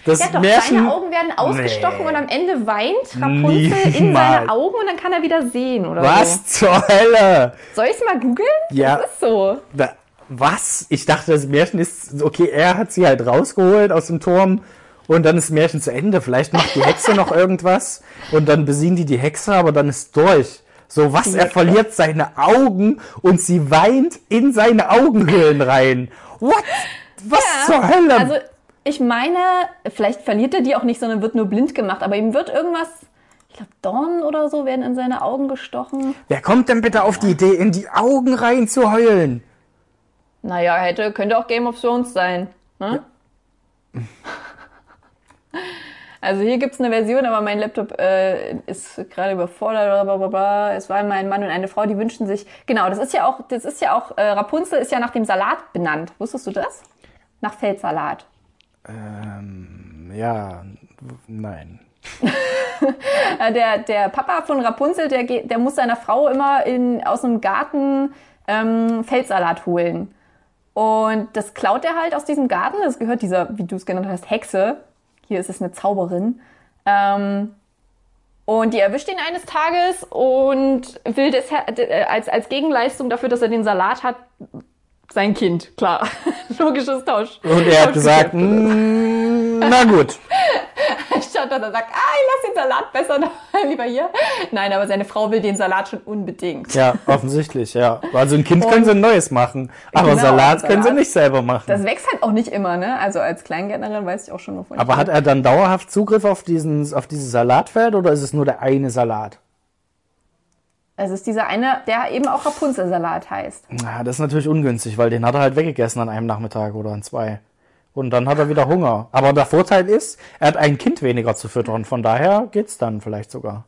Das Ja, doch, Märchen. seine Augen werden ausgestochen Nee. und am Ende weint Rapunzel in seine Augen und dann kann er wieder sehen oder so. Was zur Hölle? Soll ich es mal googeln? Ja. Das ist so. Da, was? Ich dachte, das Märchen ist, okay, er hat sie halt rausgeholt aus dem Turm und dann ist das Märchen zu Ende. Vielleicht macht die Hexe noch (laughs) irgendwas und dann besiegen die die Hexe, aber dann ist durch. So, was? Er verliert seine Augen und sie weint in seine Augenhöhlen rein. What? Was zur Hölle? Also, ich meine, vielleicht verliert er die auch nicht, sondern wird nur blind gemacht. Aber ihm wird irgendwas, ich glaube, Dornen oder so werden in seine Augen gestochen. Wer kommt denn bitte auf die Idee, in die Augen rein zu heulen? Naja, hätte, könnte auch Game of Thrones sein. Ne? (laughs) Also hier gibt's eine Version, aber mein Laptop äh, ist gerade überfordert. Blablabla. Es war mal ein Mann und eine Frau, die wünschten sich. Genau, das ist ja auch, das ist ja auch, äh, Rapunzel ist ja nach dem Salat benannt. Wusstest du das? Nach Feldsalat. Ähm, ja, nein. (laughs) Äh, der, der Papa von Rapunzel, der, geht, der muss seiner Frau immer in, aus dem Garten ähm, Feldsalat holen. Und das klaut er halt aus diesem Garten. Das gehört dieser, wie du es genannt hast, Hexe. Hier ist es eine Zauberin. Ähm, und die erwischt ihn eines Tages und will das, äh, als, als Gegenleistung dafür, dass er den Salat hat, sein Kind. Klar. (laughs) Logisches Tausch. Und er hat gesagt, mm, na gut. (laughs) Statt dass er sagt, ah, ich lasse den Salat besser lieber hier. Nein, aber seine Frau will den Salat schon unbedingt. Ja, offensichtlich, ja. Also ein Kind können sie ein neues machen, aber Genau, Salat können sie Salat. nicht selber machen. Das wächst halt auch nicht immer, ne? Also als Kleingärtnerin weiß ich auch schon, wovon aber hat er dann dauerhaft Zugriff auf, diesen, auf dieses Salatfeld oder ist es nur der eine Salat? Es ist dieser eine, der eben auch Rapunzelsalat heißt. Na, das ist natürlich ungünstig, weil den hat er halt weggegessen an einem Nachmittag oder an zwei. Und dann hat er wieder Hunger. Aber der Vorteil ist, er hat ein Kind weniger zu füttern. Von daher geht's dann vielleicht sogar.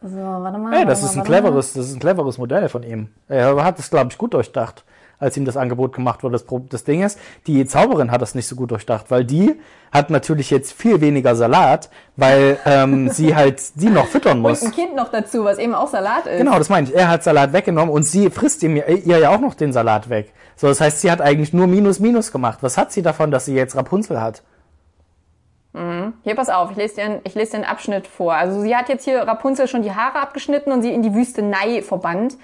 So, warte mal. Hey, das warte ist ein mal, mal. cleveres, das ist ein cleveres Modell von ihm. Er hat es, glaube ich, gut durchdacht. Als ihm das Angebot gemacht wurde. Das, das Ding ist, die Zauberin hat das nicht so gut durchdacht, weil die hat natürlich jetzt viel weniger Salat, weil ähm, (laughs) sie halt sie noch füttern muss. Und ein Kind noch dazu, was eben auch Salat ist. Genau, das meine ich. Er hat Salat weggenommen und sie frisst ihm, ihr ja auch noch den Salat weg. So, das heißt, sie hat eigentlich nur Minus Minus gemacht. Was hat sie davon, dass sie jetzt Rapunzel hat? Hier, pass auf, ich lese, dir, einen- ich lese dir einen Abschnitt vor. Also sie hat jetzt hier Rapunzel schon die Haare abgeschnitten und sie in die Wüstenei verbannt.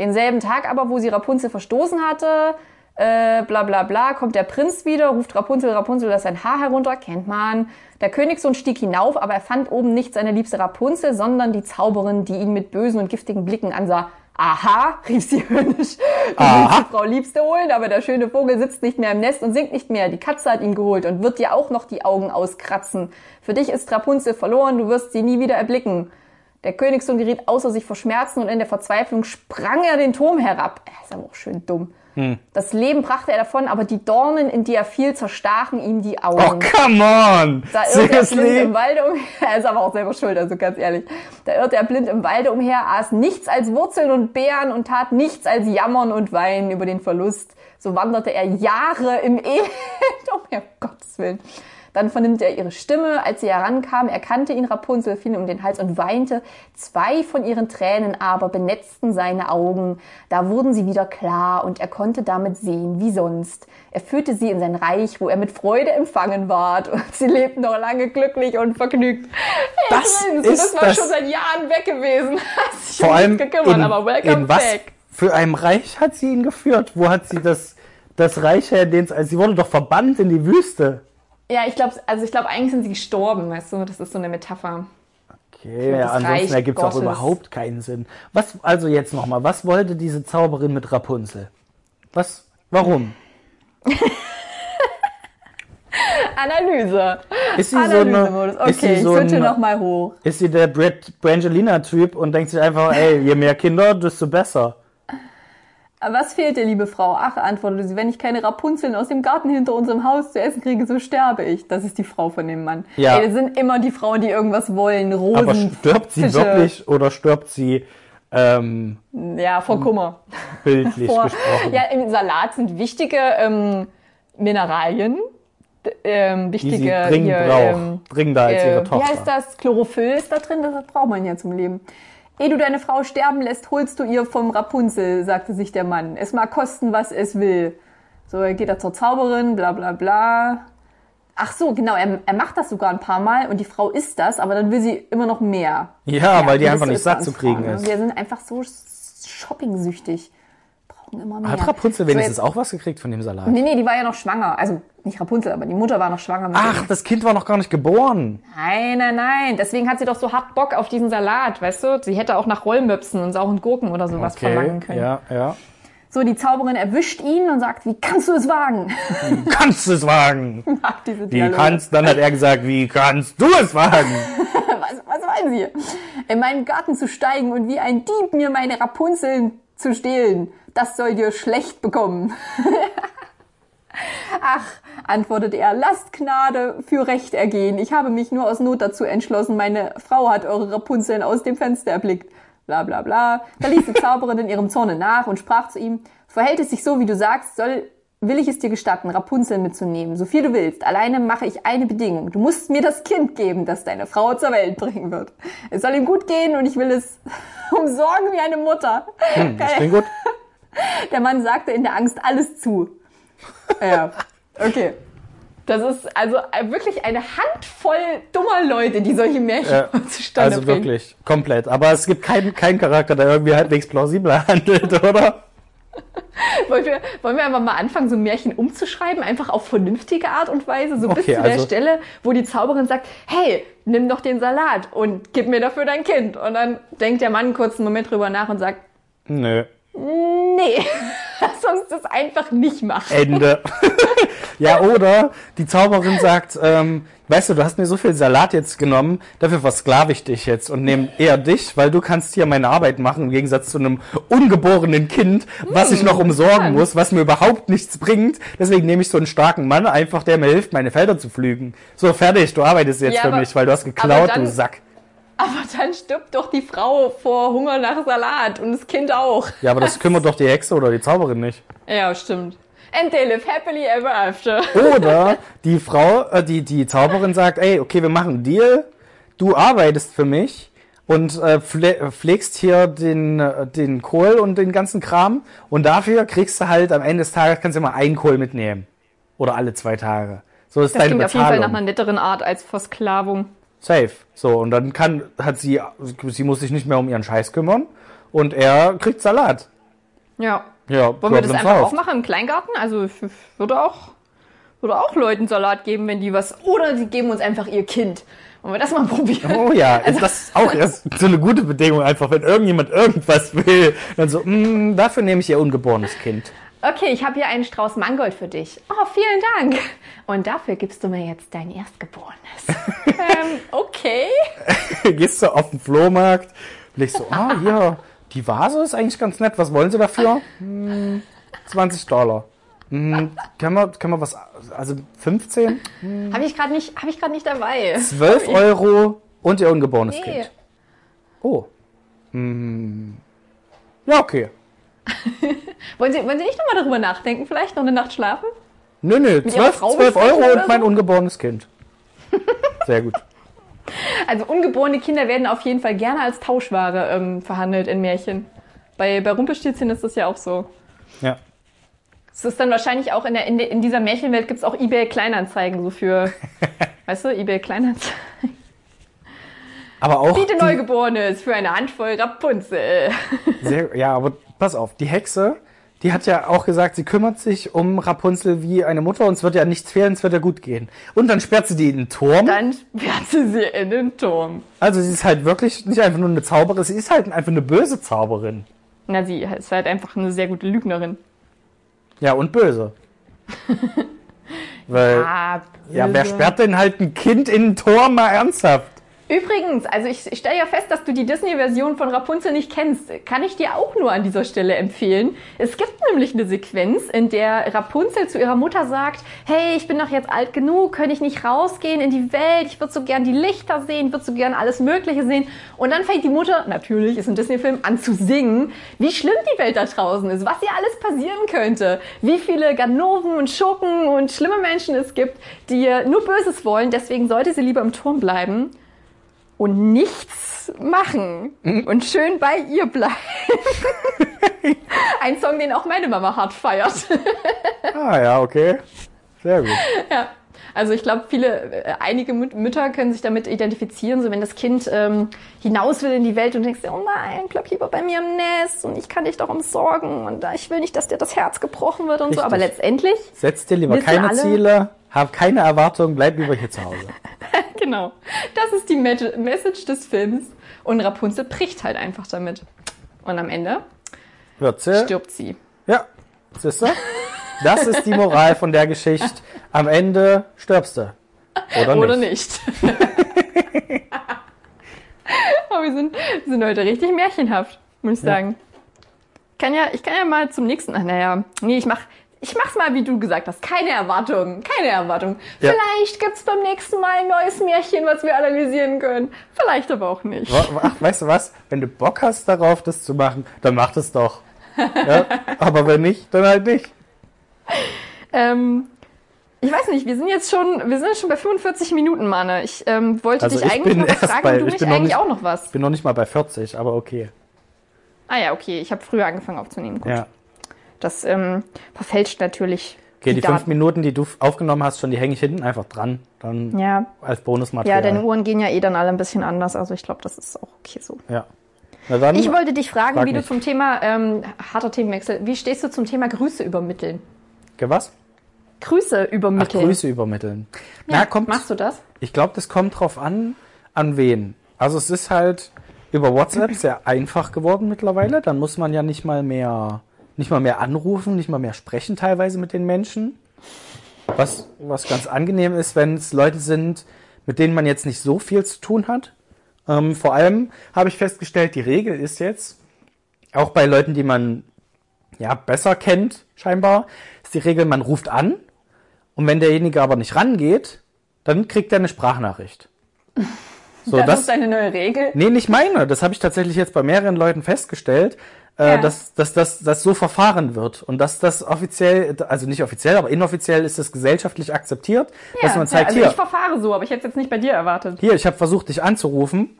Denselben Tag aber, wo sie Rapunzel verstoßen hatte, äh, bla bla bla, kommt der Prinz wieder, ruft Rapunzel, Rapunzel, lass sein Haar herunter, kennt man. Der Königssohn stieg hinauf, aber er fand oben nicht seine liebste Rapunzel, sondern die Zauberin, die ihn mit bösen und giftigen Blicken ansah. Aha, rief sie (laughs) höhnisch. Die Frau Liebste holen, aber der schöne Vogel sitzt nicht mehr im Nest und singt nicht mehr. Die Katze hat ihn geholt und wird dir auch noch die Augen auskratzen. Für dich ist Rapunzel verloren, du wirst sie nie wieder erblicken. Der Königssohn geriet außer sich vor Schmerzen und in der Verzweiflung sprang er den Turm herab. Er ist aber auch schön dumm. Das Leben brachte er davon, aber die Dornen, in die er fiel, zerstachen ihm die Augen. Oh, come on! Da irrt er blind im? Walde umher. (laughs) Er ist aber auch selber schuld, also ganz ehrlich. Da irrte er blind im Walde umher, aß nichts als Wurzeln und Beeren und tat nichts als jammern und weinen über den Verlust. So wanderte er Jahre im Elend (laughs) umher, um Gottes Willen. Dann vernimmt er ihre Stimme. Als sie herankam, erkannte ihn Rapunzel, fiel ihm um den Hals und weinte. Zwei von ihren Tränen aber benetzten seine Augen. Da wurden sie wieder klar und er konnte damit sehen, wie sonst. Er führte sie in sein Reich, wo er mit Freude empfangen ward. (laughs) Und sie lebten noch lange glücklich und vergnügt. Das Übrigens, ist das war das- schon seit Jahren weg gewesen. (laughs) Hat sich Vor allem gekümmert, in, aber welcome in was back. für einem Reich hat sie ihn geführt? Wo hat sie das, das Reich her, den sie wurde doch verbannt in die Wüste. Ja, ich glaube, also ich glaube, eigentlich sind sie gestorben, weißt du, das ist so eine Metapher. Okay, ja, ansonsten ergibt es auch überhaupt keinen Sinn. Was, also jetzt nochmal, was wollte diese Zauberin mit Rapunzel? Was, warum? (laughs) Analyse. Ist sie so eine, Analysemodus. Okay, sie ich so switche nochmal hoch. ist sie der Brett Brangelina-Typ und denkt sich einfach, ey, je mehr Kinder, desto besser. Was fehlt dir, liebe Frau? Ach, antwortete sie, wenn ich keine Rapunzeln aus dem Garten hinter unserem Haus zu essen kriege, so sterbe ich. Das ist die Frau von dem Mann. Ja. Ey, das sind immer die Frauen, die irgendwas wollen. Rosen, Aber stirbt sie Fische. wirklich oder stirbt sie ähm, Ja, vor Kummer. bildlich (laughs) Vor, gesprochen? ja, im Salat sind wichtige ähm, Mineralien, ähm, die sie wichtige dringend hier, braucht. ähm, dringender als ihre äh, Tochter. Wie heißt das? Chlorophyll ist da drin, das braucht man ja zum Leben. Ehe du deine Frau sterben lässt, holst du ihr vom Rapunzel, sagte sich der Mann. Es mag kosten, was es will. So, er geht da zur Zauberin, bla bla bla. Ach so, genau, er, er macht das sogar ein paar Mal und die Frau isst das, aber dann will sie immer noch mehr. Ja, weil die einfach so nicht satt zu kriegen Frauen, ist. Wir sind einfach so shoppingsüchtig. Brauchen immer mehr. Hat Rapunzel So, wenigstens jetzt- auch was gekriegt von dem Salat? Nee, nee, die war ja noch schwanger. Also nicht Rapunzel, aber die Mutter war noch schwanger. Mit Ach, dem. das Kind war noch gar nicht geboren. Nein, nein, nein. Deswegen hat sie doch so hart Bock auf diesen Salat, weißt du? Sie hätte auch nach Rollmöpsen und sauren Gurken oder sowas verlangen können. ja, ja. So, die Zauberin erwischt ihn und sagt, wie kannst du es wagen? Kannst du es wagen? (laughs) Mag diese Wie Dialoge. kannst, dann hat er gesagt, wie kannst du es wagen? (laughs) Was, was meinen Sie? In meinen Garten zu steigen und wie ein Dieb mir meine Rapunzeln zu stehlen. Das soll dir schlecht bekommen. (laughs) Ach, antwortete er, lasst Gnade für Recht ergehen. Ich habe mich nur aus Not dazu entschlossen. Meine Frau hat eure Rapunzeln aus dem Fenster erblickt. Bla bla bla. Da ließ die Zauberin in ihrem Zorne nach und sprach zu ihm, verhält es sich so, wie du sagst, soll, will ich es dir gestatten, Rapunzeln mitzunehmen, so viel du willst. Alleine mache ich eine Bedingung. Du musst mir das Kind geben, das deine Frau zur Welt bringen wird. Es soll ihm gut gehen und ich will es (laughs) umsorgen wie eine Mutter. Hm, das klingt gut. Der Mann sagte in der Angst alles zu. Ja, okay. Das ist also wirklich eine Handvoll dummer Leute, die solche Märchen Ja, zustande also bringen. wirklich, komplett. Aber es gibt keinen keinen Charakter, der irgendwie halbwegs plausibler (laughs) handelt, oder? Wollen wir, wollen wir einfach mal anfangen, so Märchen umzuschreiben, einfach auf vernünftige Art und Weise, so bis Okay, zu der also- Stelle, wo die Zauberin sagt, hey, nimm doch den Salat und gib mir dafür dein Kind. Und dann denkt der Mann kurz einen Moment drüber nach und sagt, Nö. nee, (laughs) lass uns das einfach nicht machen. Ende. (laughs) ja, oder die Zauberin sagt, ähm, weißt du, du hast mir so viel Salat jetzt genommen, dafür versklave ich dich jetzt und nehme eher dich, weil du kannst hier meine Arbeit machen, im Gegensatz zu einem ungeborenen Kind, was ich noch umsorgen spannend. muss, was mir überhaupt nichts bringt. Deswegen nehme ich so einen starken Mann, einfach der mir hilft, meine Felder zu pflügen. So, fertig, du arbeitest jetzt Ja, für aber- mich, weil du hast geklaut, dann- du Sack. Aber dann stirbt doch die Frau vor Hunger nach Salat und das Kind auch. Ja, aber das kümmert doch die Hexe oder die Zauberin nicht. Ja, stimmt. And they live happily ever after. Oder (laughs) die Frau, äh, die, die Zauberin sagt, ey, okay, wir machen einen Deal, du arbeitest für mich und äh, pfle pflegst hier den, äh, den Kohl und den ganzen Kram und dafür kriegst du halt am Ende des Tages, kannst du immer einen Kohl mitnehmen. Oder alle zwei Tage. So ist Das deine klingt auf jeden Fall nach Bezahlung. einer netteren Art als Versklavung. Safe. So, und dann kann, hat sie, sie muss sich nicht mehr um ihren Scheiß kümmern und er kriegt Salat. Ja. Ja, Wollen wir das einfach auch machen im Kleingarten? Also ich würde auch, würde auch Leuten Salat geben, wenn die was. Oder sie geben uns einfach ihr Kind. Wollen wir das mal (laughs) probieren? Oh ja, das ist auch erst so eine gute Bedingung einfach, wenn irgendjemand irgendwas will, dann so, mm, dafür nehme ich ihr ungeborenes Kind. Okay, ich habe hier einen Strauß Mangold für dich. Oh, vielen Dank. Und dafür gibst du mir jetzt dein Erstgeborenes. (laughs) ähm, okay. (laughs) Gehst du auf den Flohmarkt ich so, ah, hier, die Vase ist eigentlich ganz nett, was wollen Sie dafür? Hm, 20 Dollar. Hm, können, wir, können wir was, also 15? Habe ich gerade nicht, ich gerade nicht dabei. 12 Euro und ihr ungeborenes Nee. Kind. Oh. Hm. Ja, okay. (laughs) Wollen Sie, wollen Sie nicht nochmal darüber nachdenken? Vielleicht noch eine Nacht schlafen? Nö, nö, Ihrer 12, Frau 12 besprechen Euro und mein so? ungeborenes Kind. (laughs) Sehr gut. Also ungeborene Kinder werden auf jeden Fall gerne als Tauschware ähm, verhandelt in Märchen. Bei, bei Rumpelstilzchen ist das ja auch so. Ja. Es ist dann wahrscheinlich auch in, der, in, der, in dieser Märchenwelt gibt es auch eBay Kleinanzeigen, so für, (laughs) weißt du, eBay Kleinanzeigen. Aber auch. Biete die- Neugeborenes für eine Handvoll Rapunzel. Sehr, ja, aber pass auf, die Hexe, die hat ja auch gesagt, sie kümmert sich um Rapunzel wie eine Mutter und es wird ja nichts fehlen, es wird ja gut gehen. Und dann sperrt sie die in den Turm. Dann sperrt sie sie in den Turm. Also sie ist halt wirklich nicht einfach nur eine Zauberin, sie ist halt einfach eine böse Zauberin. Na, sie ist halt einfach eine sehr gute Lügnerin. Ja, und böse. (laughs) Weil, Ah, ja, wer böse. sperrt denn halt ein Kind in den Turm mal ernsthaft? Übrigens, also ich, stelle ja fest, dass du die Disney-Version von Rapunzel nicht kennst. Kann ich dir auch nur an dieser Stelle empfehlen. Es gibt nämlich eine Sequenz, in der Rapunzel zu ihrer Mutter sagt, hey, ich bin doch jetzt alt genug, könnte ich nicht rausgehen in die Welt, ich würde so gern die Lichter sehen, würde so gern alles Mögliche sehen. Und dann fängt die Mutter, natürlich, ist ein Disney-Film, an zu singen, wie schlimm die Welt da draußen ist, was ihr alles passieren könnte, wie viele Ganoven und Schurken und schlimme Menschen es gibt, die nur Böses wollen, deswegen sollte sie lieber im Turm bleiben und nichts machen und schön bei ihr bleiben. (laughs) Ein Song, den auch meine Mama hart feiert. Ah ja, okay. Sehr gut. ja. Also ich glaube, viele, äh, einige Mütter können sich damit identifizieren, so wenn das Kind ähm, hinaus will in die Welt und denkst, oh nein, bleib lieber bei mir im Nest und ich kann dich doch umsorgen und äh, ich will nicht, dass dir das Herz gebrochen wird und so. Richtig. Aber letztendlich, Setz dir lieber keine alle- Ziele, hab keine Erwartungen, bleib lieber hier zu Hause. Genau, das ist die Message des Films und Rapunzel bricht halt einfach damit. Und am Ende sie? stirbt sie. Ja, siehst du? Das ist die Moral von der Geschichte. Am Ende stirbst du. Oder nicht. Oder nicht. Aber (laughs) wir sind, wir sind heute richtig märchenhaft, muss ich Ja. sagen. Kann ja, ich kann ja mal zum nächsten. Ach, naja, nee, ich mach, ich mach's mal, wie du gesagt hast. Keine Erwartungen, keine Erwartungen. Ja. Vielleicht gibt's beim nächsten Mal ein neues Märchen, was wir analysieren können. Vielleicht aber auch nicht. Ach, weißt du was? Wenn du Bock hast darauf, das zu machen, dann mach das doch. Ja? (laughs) Aber wenn nicht, dann halt nicht. Ähm, ich weiß nicht, wir sind jetzt schon, wir sind jetzt schon bei 45 Minuten, Manne. Ich ähm, wollte Also dich ich eigentlich noch was fragen bei- du ich mich eigentlich nicht- auch noch was. Ich bin noch nicht mal bei 40, aber okay. Ah ja, okay, ich habe früher angefangen aufzunehmen. Gut. Ja. Das ähm, verfälscht natürlich. Okay, die, fünf Daten. Minuten, die du aufgenommen hast, schon, die hänge ich hinten einfach dran. Dann Ja. als ja, Bonusmaterial. deine Uhren gehen ja eh dann alle ein bisschen anders. Also ich glaube, das ist auch okay so. Ja. Dann, Ich wollte dich fragen, Frag wie du mich. zum Thema, ähm, harter Themenwechsel, wie stehst du zum Thema Grüße übermitteln? Ge- was? Grüße Ach, übermitteln. Grüße übermitteln. Ja, Na, kommt, machst du das? Ich glaube, das kommt drauf an, an wen. Also es ist halt über WhatsApp sehr einfach geworden mittlerweile. Dann muss man ja nicht mal mehr, nicht mal mehr anrufen, nicht mal mehr sprechen teilweise mit den Menschen. Was, was ganz angenehm ist, wenn es Leute sind, mit denen man jetzt nicht so viel zu tun hat. Ähm, vor allem habe ich festgestellt, die Regel ist jetzt, auch bei Leuten, die man ja besser kennt, scheinbar, ist die Regel, man ruft an und wenn derjenige aber nicht rangeht, dann kriegt er eine Sprachnachricht. (laughs) So, das, das, ist deine neue Regel. nee, nicht meine. Das habe ich tatsächlich jetzt bei mehreren Leuten festgestellt, Ja. dass, dass, dass, dass so verfahren wird und dass das offiziell, also nicht offiziell, aber inoffiziell ist es gesellschaftlich akzeptiert, dass man zeigt, also hier, ich verfahre so, aber ich hätte es jetzt nicht bei dir erwartet. hier, ich habe versucht, dich anzurufen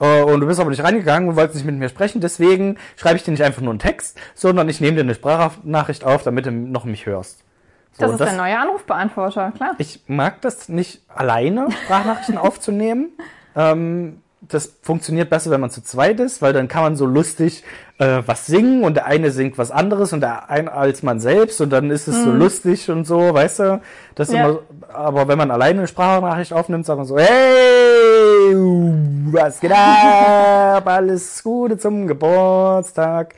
äh, und du bist aber nicht rangegangen und wolltest nicht mit mir sprechen, deswegen schreibe ich dir nicht einfach nur einen Text, sondern ich nehme dir eine Sprachnachricht auf, damit du noch mich hörst. So, Das ist der neue Anrufbeantworter, klar. ich mag das nicht alleine, Sprachnachrichten (laughs) aufzunehmen. Ähm, das funktioniert besser, wenn man zu zweit ist, weil dann kann man so lustig äh, was singen und der eine singt was anderes und der eine als man selbst und dann ist es so lustig und so, weißt du? Das Ja. immer, aber wenn man alleine eine Sprachnachricht aufnimmt, sagt man so, hey, was geht ab? Alles Gute zum Geburtstag.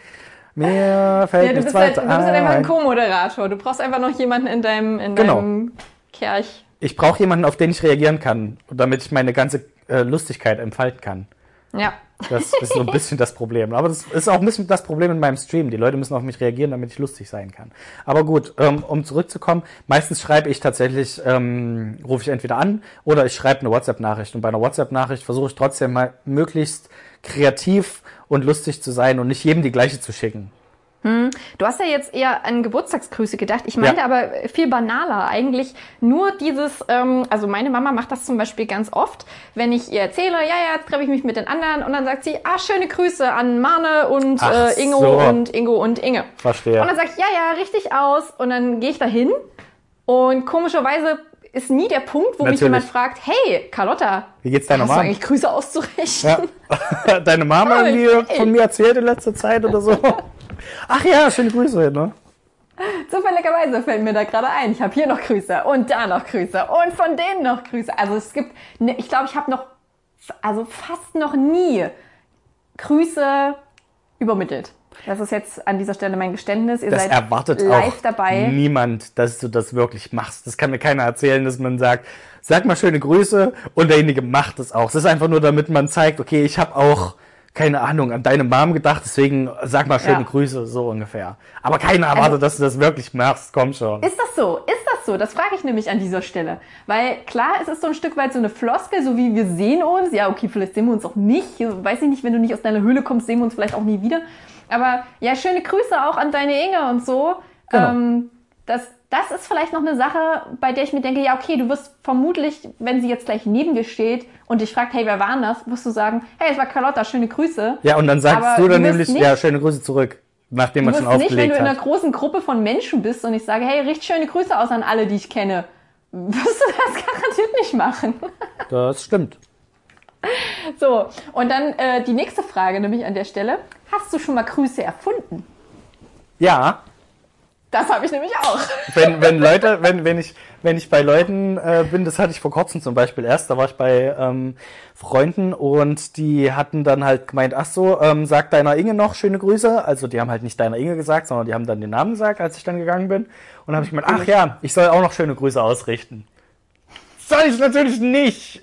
Mir fällt Ja, du nichts bist, halt, du weiter bist halt einfach ein ein. Co-Moderator. Du brauchst einfach noch jemanden in deinem, in Genau. deinem Kerch. Ich brauche jemanden, auf den ich reagieren kann, damit ich meine ganze äh, Lustigkeit entfalten kann. Ja. Das ist so ein bisschen das Problem. Aber das ist auch ein bisschen das Problem in meinem Stream. Die Leute müssen auf mich reagieren, damit ich lustig sein kann. Aber gut, ähm, um zurückzukommen, meistens schreibe ich tatsächlich, ähm, rufe ich entweder an oder ich schreibe eine WhatsApp-Nachricht. Und bei einer WhatsApp-Nachricht versuche ich trotzdem mal möglichst kreativ und lustig zu sein und nicht jedem die gleiche zu schicken. Du hast ja jetzt eher an Geburtstagsgrüße gedacht. Ich meinte Ja. aber viel banaler. Eigentlich nur dieses, ähm, also meine Mama macht das zum Beispiel ganz oft, wenn ich ihr erzähle, ja, ja, jetzt treffe ich mich mit den anderen und dann sagt sie, ah, schöne Grüße an Marne und Ach äh, Ingo so. und Ingo und Inge. Verstehe. Und dann sage ich, ja, ja, richtig aus. Und dann gehe ich dahin und komischerweise ist nie der Punkt, wo mich Natürlich. jemand fragt, hey, Carlotta, Wie geht's deiner Mama? eigentlich Grüße auszurichten? Ja. (laughs) Deine Mama (laughs) Oh, irgendwie von mir erzählt in letzter Zeit oder so. (laughs) Ach ja, schöne Grüße, ne? Zufälligerweise fällt mir da gerade ein, ich habe hier noch Grüße und da noch Grüße und von denen noch Grüße. Also es gibt, ne, ich glaube, ich habe noch, also fast noch nie Grüße übermittelt. Das ist jetzt an dieser Stelle mein Geständnis. Ihr Das seid erwartet live auch dabei. niemand, dass du das wirklich machst. Das kann mir keiner erzählen, dass man sagt, sag mal schöne Grüße und derjenige macht es auch. Das ist einfach nur, damit man zeigt, okay, ich habe auch keine Ahnung an deine Mom gedacht, deswegen sag mal schöne Ja. Grüße so ungefähr. Aber keiner erwartet, Also- dass du das wirklich machst. Komm schon. Ist das so? Ist das so? Das frage ich nämlich an dieser Stelle. Weil klar, es ist so ein Stück weit so eine Floskel, so wie wir sehen uns. Ja, okay, vielleicht sehen wir uns auch nicht. Weiß ich nicht, wenn du nicht aus deiner Höhle kommst, sehen wir uns vielleicht auch nie wieder. Aber ja, schöne Grüße auch an deine Inge und so. Genau. Ähm, das, das ist vielleicht noch eine Sache, bei der ich mir denke, ja, okay, du wirst vermutlich, wenn sie jetzt gleich neben dir steht und dich fragt, hey, wer war das? Wirst du sagen, hey, es war Carlotta, schöne Grüße. Ja, und dann sagst Aber du dann du nämlich, nicht- ja, schöne Grüße zurück, nachdem man schon wirst nicht, wenn aufgelegt du in einer hat. großen Gruppe von Menschen bist und ich sage, hey, richt schöne Grüße aus an alle, die ich kenne. Wirst du das (laughs) garantiert nicht machen. Das stimmt. So, und dann äh, die nächste Frage nämlich an der Stelle. Hast du schon mal Grüße erfunden? Ja, Das habe ich nämlich auch. wenn, wenn Leute, wenn, wenn ich, wenn ich bei Leuten äh, bin, das hatte ich vor kurzem zum Beispiel erst, da war ich bei ähm, Freunden und die hatten dann halt gemeint, ach so, ähm, sag deiner Inge noch schöne Grüße. Also die haben halt nicht deiner Inge gesagt, sondern die haben dann den Namen gesagt, als ich dann gegangen bin. Und habe ich gemeint, ach ja, ich soll auch noch schöne Grüße ausrichten. Soll ich natürlich nicht.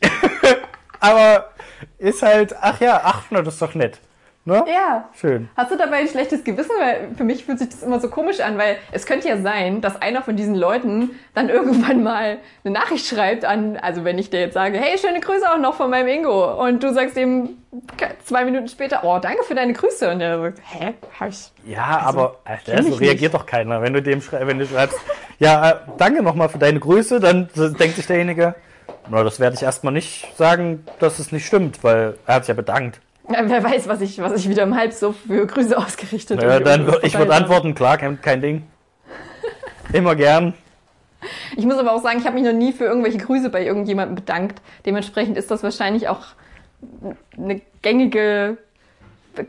(laughs) Aber ist halt, ach ja, ach, das ist doch nett. Ne? Ja. Schön. Hast du dabei ein schlechtes Gewissen? Weil für mich fühlt sich das immer so komisch an, weil es könnte ja sein, dass einer von diesen Leuten dann (laughs) irgendwann mal eine Nachricht schreibt an, also wenn ich dir jetzt sage, hey, schöne Grüße auch noch von meinem Ingo. Und du sagst ihm zwei Minuten später, oh, danke für deine Grüße. Und der sagt, hä, hab ich. Ja, aber Alter, kenn so reagiert doch keiner, wenn du dem schrei wenn du schreibst, (laughs) ja, äh, danke nochmal für deine Grüße, dann denkt sich derjenige, na, das werde ich erstmal nicht sagen, dass es nicht stimmt, weil er hat sich ja bedankt. Ja, wer weiß, was ich, was ich wieder im Halb so für Grüße ausgerichtet Ja, und dann würd, ich würde habe. antworten, klar, kein, kein Ding. (laughs) Immer gern. Ich muss aber auch sagen, ich habe mich noch nie für irgendwelche Grüße bei irgendjemandem bedankt. Dementsprechend ist das wahrscheinlich auch eine gängige,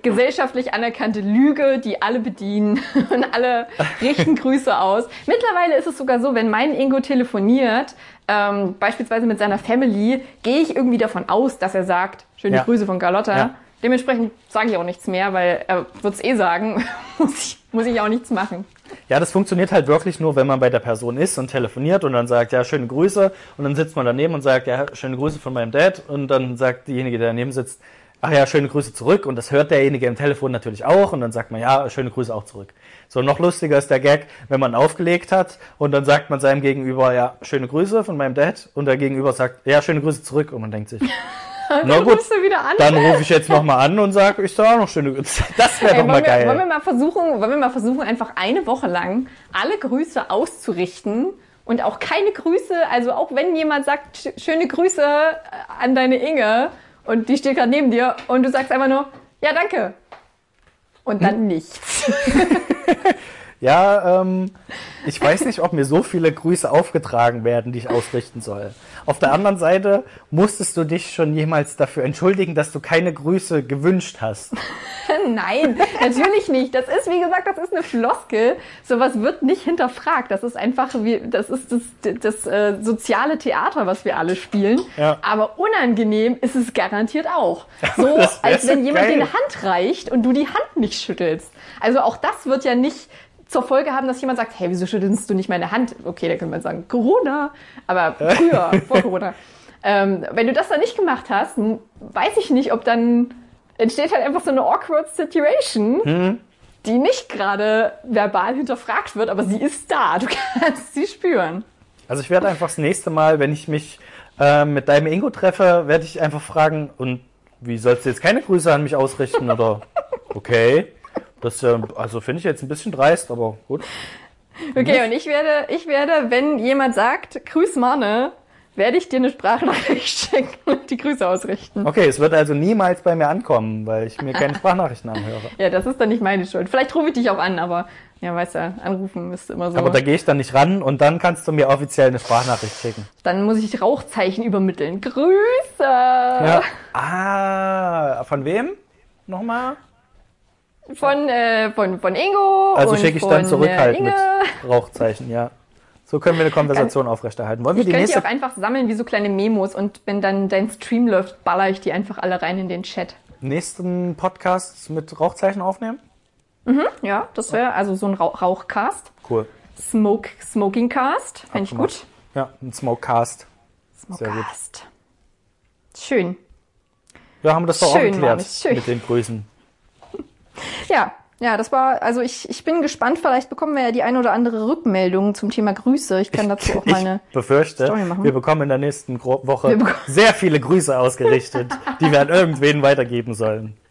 gesellschaftlich anerkannte Lüge, die alle bedienen (laughs) und alle richten Grüße aus. Mittlerweile ist es sogar so, wenn mein Ingo telefoniert, ähm, beispielsweise mit seiner Family, gehe ich irgendwie davon aus, dass er sagt, schöne Ja. Grüße von Carlotta. Ja. Dementsprechend sage ich auch nichts mehr, weil er wird es eh sagen, (laughs) muss ich, muss ich auch nichts machen. Ja, das funktioniert halt wirklich nur, wenn man bei der Person ist und telefoniert und dann sagt, ja, schöne Grüße und dann sitzt man daneben und sagt, ja, schöne Grüße von meinem Dad und dann sagt diejenige, der daneben sitzt, ach ja, schöne Grüße zurück und das hört derjenige im Telefon natürlich auch und dann sagt man, ja, schöne Grüße auch zurück. So, noch lustiger ist der Gag, wenn man aufgelegt hat und dann sagt man seinem Gegenüber, ja, schöne Grüße von meinem Dad und der Gegenüber sagt, ja, schöne Grüße zurück und man denkt sich, (laughs) Dann Na gut. Dann rufe ich jetzt nochmal an und sage, ich soll auch noch schöne Grüße. (laughs) Das wäre doch mal wir, geil. wollen wir mal versuchen, wollen wir mal versuchen, einfach eine Woche lang alle Grüße auszurichten und auch keine Grüße, also auch wenn jemand sagt, sch- schöne Grüße äh, an deine Inge und die steht gerade neben dir und du sagst einfach nur, ja, danke. Und Hm? dann nichts. (laughs) Ja, ähm, ich weiß nicht, ob mir so viele Grüße aufgetragen werden, die ich ausrichten soll. Auf der anderen Seite musstest du dich schon jemals dafür entschuldigen, dass du keine Grüße gewünscht hast. (laughs) Nein, natürlich nicht. Das ist, wie gesagt, das ist eine Floskel. Sowas wird nicht hinterfragt. Das ist einfach, wie, das ist das, das äh, soziale Theater, was wir alle spielen. Ja. Aber unangenehm ist es garantiert auch. So, (laughs) Das als wenn jemand dir eine Hand reicht und du die Hand nicht schüttelst. Also auch das wird ja nicht zur Folge haben, dass jemand sagt, hey, wieso schüttelst du nicht meine Hand? Okay, da könnte man sagen, Corona. Aber früher, (laughs) vor Corona. Ähm, wenn du das dann nicht gemacht hast, m- weiß ich nicht, ob dann entsteht halt einfach so eine awkward situation, Hm? die nicht gerade verbal hinterfragt wird, aber sie ist da. Du (laughs) kannst sie spüren. Also ich werde einfach das nächste Mal, wenn ich mich äh, mit deinem Ingo treffe, werde ich einfach fragen, und wie sollst du jetzt keine Grüße an mich ausrichten? Oder (laughs) okay. Das äh, also finde ich jetzt ein bisschen dreist, aber gut. Okay, und ich werde, ich werde, wenn jemand sagt, grüß Marne, werde ich dir eine Sprachnachricht (laughs) schicken und die Grüße ausrichten. Okay, es wird also niemals bei mir ankommen, weil ich mir keine (laughs) Sprachnachrichten anhöre. Ja, das ist dann nicht meine Schuld. Vielleicht rufe ich dich auch an, aber ja, weißt du, anrufen ist immer so. Aber da gehe ich dann nicht ran und dann kannst du mir offiziell eine Sprachnachricht schicken. dann muss ich Rauchzeichen übermitteln. Grüße! Ja. Ah, von wem? Nochmal? Von, äh, von, von Ingo. Also schicke ich dann zurück äh, halt Inge. mit Rauchzeichen, ja. So können wir eine Konversation aufrechterhalten. Wollen wir Ich die könnte die nächste auch einfach sammeln wie so kleine Memos und wenn dann dein Stream läuft, baller ich die einfach alle rein in den Chat. nächsten Podcast mit Rauchzeichen aufnehmen? Ja, das wäre also so ein Rauch Rauchcast. Cool. Smoke, Smoking Cast. Fände ich gut. Ja, ein Smokecast. Smokecast. Schön. Ja, haben wir das doch Schön, auch geklärt schön. mit den Grüßen. (laughs) Ja, ja, das war, also ich, ich bin gespannt, vielleicht bekommen wir ja die ein oder andere Rückmeldung zum Thema Grüße. Ich kann dazu auch (laughs) meine. ich befürchte, Story machen. wir bekommen in der nächsten Gro Woche sehr viele Grüße ausgerichtet, die wir an irgendwen weitergeben sollen. (laughs)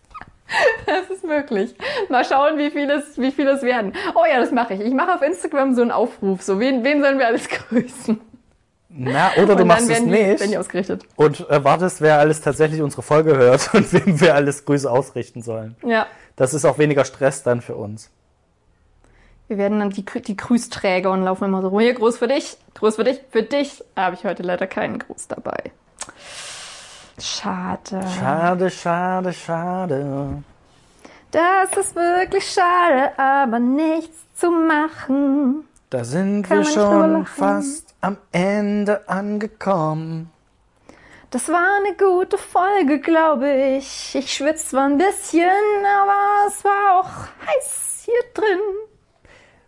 Das ist möglich. Mal schauen, wie viel es, wie viel es werden. Oh ja, das mache ich. Ich mache auf Instagram so einen Aufruf. So, wen, wen sollen wir alles (laughs) grüßen? Na, oder du Und machst dann es die, die nicht ausgerichtet. und erwartest, wer alles tatsächlich unsere Folge hört und wem wir alles Grüße ausrichten sollen. Ja. Das ist auch weniger Stress dann für uns. Wir werden dann die, die Grüßträger und laufen immer so rum. Hier, Gruß für dich, Gruß für dich, für dich. Habe ich heute leider keinen Gruß dabei. Schade. Schade, schade, schade. Das ist wirklich schade, aber nichts zu machen. Da sind Kann wir schon fast am Ende angekommen. Das war eine gute Folge, glaube ich. Ich schwitze zwar ein bisschen, aber es war auch heiß hier drin.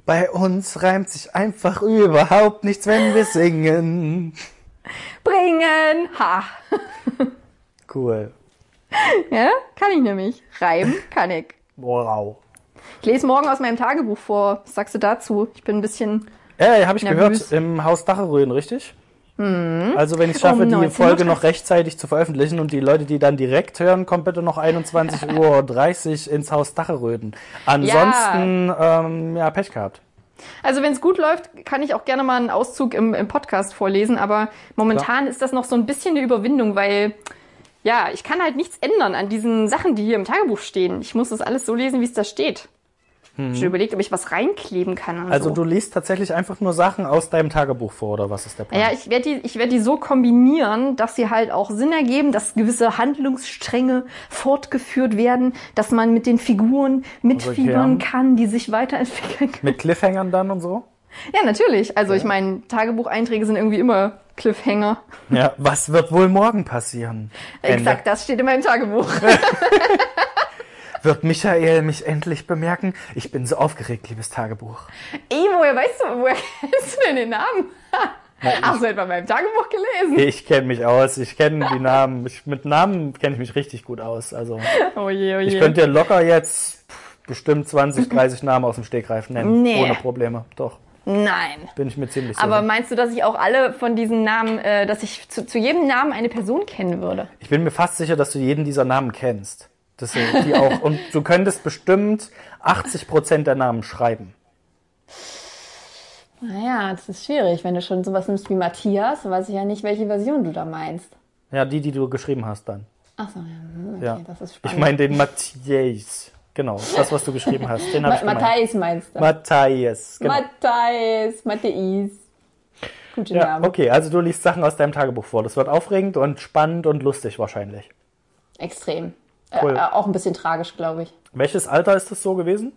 Bei uns reimt sich einfach überhaupt nichts, wenn wir singen. Bringen, ha. Cool. Ja, kann ich nämlich. Reiben kann ich. Wow. Ich lese morgen aus meinem Tagebuch vor. Was sagst du dazu? Ich bin ein bisschen. Ja, habe ich Nervös. gehört, im Haus Dacheröhen, richtig? Also wenn ich es schaffe, Um die 19:30 Folge noch rechtzeitig zu veröffentlichen und die Leute, die dann direkt hören, kommen bitte noch 21.30 Uhr ins Haus Dacheröden. Ansonsten, ja, ähm, ja Pech gehabt. Also wenn es gut läuft, kann ich auch gerne mal einen Auszug im, im Podcast vorlesen, aber momentan ist das noch so ein bisschen eine Überwindung, weil ja, ich kann halt nichts ändern an diesen Sachen, die hier im Tagebuch stehen. Ich muss das alles so lesen, wie es da steht. Ich habe schon überlegt, ob ich was reinkleben kann. Also so. du liest tatsächlich einfach nur Sachen aus deinem Tagebuch vor, oder was ist der Plan? Ja, ich werde die, ich werd die so kombinieren, dass sie halt auch Sinn ergeben, dass gewisse Handlungsstränge fortgeführt werden, dass man mit den Figuren mitfiebern Okay. kann, die sich weiterentwickeln können. Mit Cliffhangern dann und so? Ja, natürlich. Also ich meine, Tagebucheinträge sind irgendwie immer Cliffhanger. Ja, was wird wohl morgen passieren? Exakt, das steht in meinem Tagebuch. (laughs) Wird Michael mich endlich bemerken? Ich bin so aufgeregt, liebes Tagebuch. Ey, woher weißt du, woher kennst du denn den Namen? Ach, (laughs) so etwa in meinem Tagebuch gelesen. Ich kenne mich aus, ich kenne die Namen. Ich, mit Namen kenne ich mich richtig gut aus. Also Oh je, oh je. ich könnte dir locker jetzt bestimmt 20, 30 Namen aus dem Stegreif nennen. Nee. Ohne Probleme. Doch. Nein. Bin ich mir ziemlich sicher. Aber meinst du, dass ich auch alle von diesen Namen, äh, dass ich zu, zu jedem Namen eine Person kennen würde? Ich bin mir fast sicher, dass du jeden dieser Namen kennst. Das sind die auch. Und du könntest bestimmt 80 Prozent der Namen schreiben. Naja, das ist schwierig. Wenn du schon sowas nimmst wie Matthias, weiß ich ja nicht, welche Version du da meinst. Ja, die, die du geschrieben hast dann. Achso, ja, hm, okay, Ja. das ist Ich spannend. meine den Matthias. Genau, das, was du geschrieben hast. Den Ma ich. Matthäus meinst du? Matthias. Genau. Matthäus, Matthäus. Gute Ja, Name. okay, also du liest Sachen aus deinem Tagebuch vor. Das wird aufregend und spannend und lustig wahrscheinlich. Extrem. Cool. Äh, äh, auch ein bisschen tragisch, glaube ich. Welches Alter ist das so gewesen?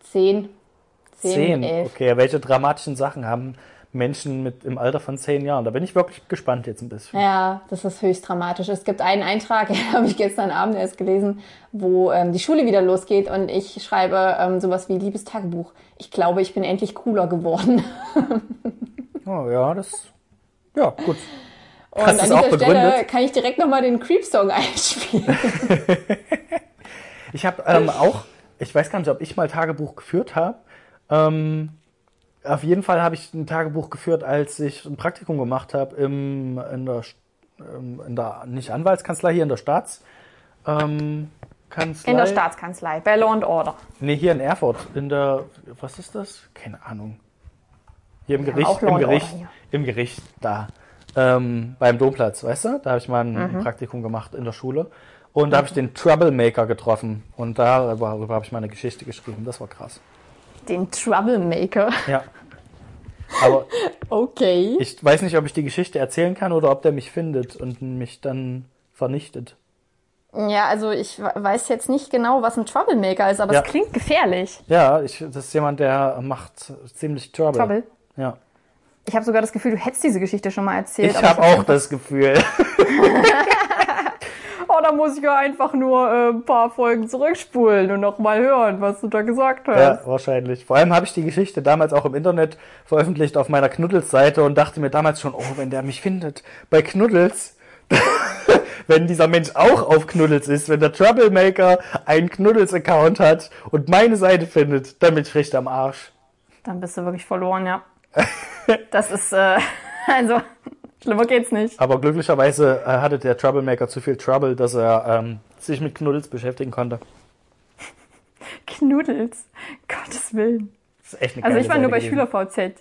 Zehn. Zehn, elf. Okay, welche dramatischen Sachen haben Menschen mit im Alter von zehn Jahren? Da bin ich wirklich gespannt jetzt ein bisschen. Ja, das ist höchst dramatisch. Es gibt einen Eintrag, (laughs) den habe ich gestern Abend erst gelesen, wo ähm, die Schule wieder losgeht und ich schreibe ähm, sowas wie liebes Tagebuch. Ich glaube, ich bin endlich cooler geworden. (laughs) Oh ja, das. Ja, gut. Und Hast an dieser Stelle begründet? kann ich direkt nochmal den Creep-Song (laughs) einspielen. Ich habe ähm, auch, ich weiß gar nicht, ob ich mal Tagebuch geführt habe. Ähm, auf jeden Fall habe ich ein Tagebuch geführt, als ich ein Praktikum gemacht habe im in der, ähm, in der nicht Anwaltskanzlei hier in der Staats ähm, Kanzlei. In der Staatskanzlei, bei Law and Order. Nee, hier in Erfurt in der was ist das? Keine Ahnung. Hier im haben Gericht, im Gericht, im Gericht da ähm, beim Domplatz, weißt du? Da habe ich mal ein Mhm. Praktikum gemacht in der Schule und da habe ich den Troublemaker getroffen und darüber, darüber habe ich meine Geschichte geschrieben. Das war krass. Den Troublemaker. Ja. Aber (laughs) Okay. ich weiß nicht, ob ich die Geschichte erzählen kann oder ob der mich findet und mich dann vernichtet. Ja, also ich we- weiß jetzt nicht genau, was ein Troublemaker ist, aber Ja. es klingt gefährlich. Ja, ich, das ist jemand, der macht ziemlich Trouble. Trouble. Ja. Ich habe sogar das Gefühl, du hättest diese Geschichte schon mal erzählt. Ich habe auch das Gefühl. (laughs) Oh, da muss ich ja einfach nur äh, ein paar Folgen zurückspulen und nochmal hören, was du da gesagt hast. Ja, wahrscheinlich. Vor allem habe ich die Geschichte damals auch im Internet veröffentlicht auf meiner Knuddels-Seite und dachte mir damals schon, oh, wenn der mich findet bei Knuddels, (laughs) wenn dieser Mensch auch auf Knuddels ist, wenn der Troublemaker einen Knuddels-Account hat und meine Seite findet, dann bin ich recht am Arsch. Dann bist du wirklich verloren, ja. Das ist, äh, (laughs) also, schlimmer geht's nicht. Aber glücklicherweise äh, hatte der Troublemaker zu viel Trouble, dass er ähm, sich mit Knuddels beschäftigen konnte. Knuddels. Gottes Willen. Das ist echt eine Also ich war nur bei. SchülerVZ.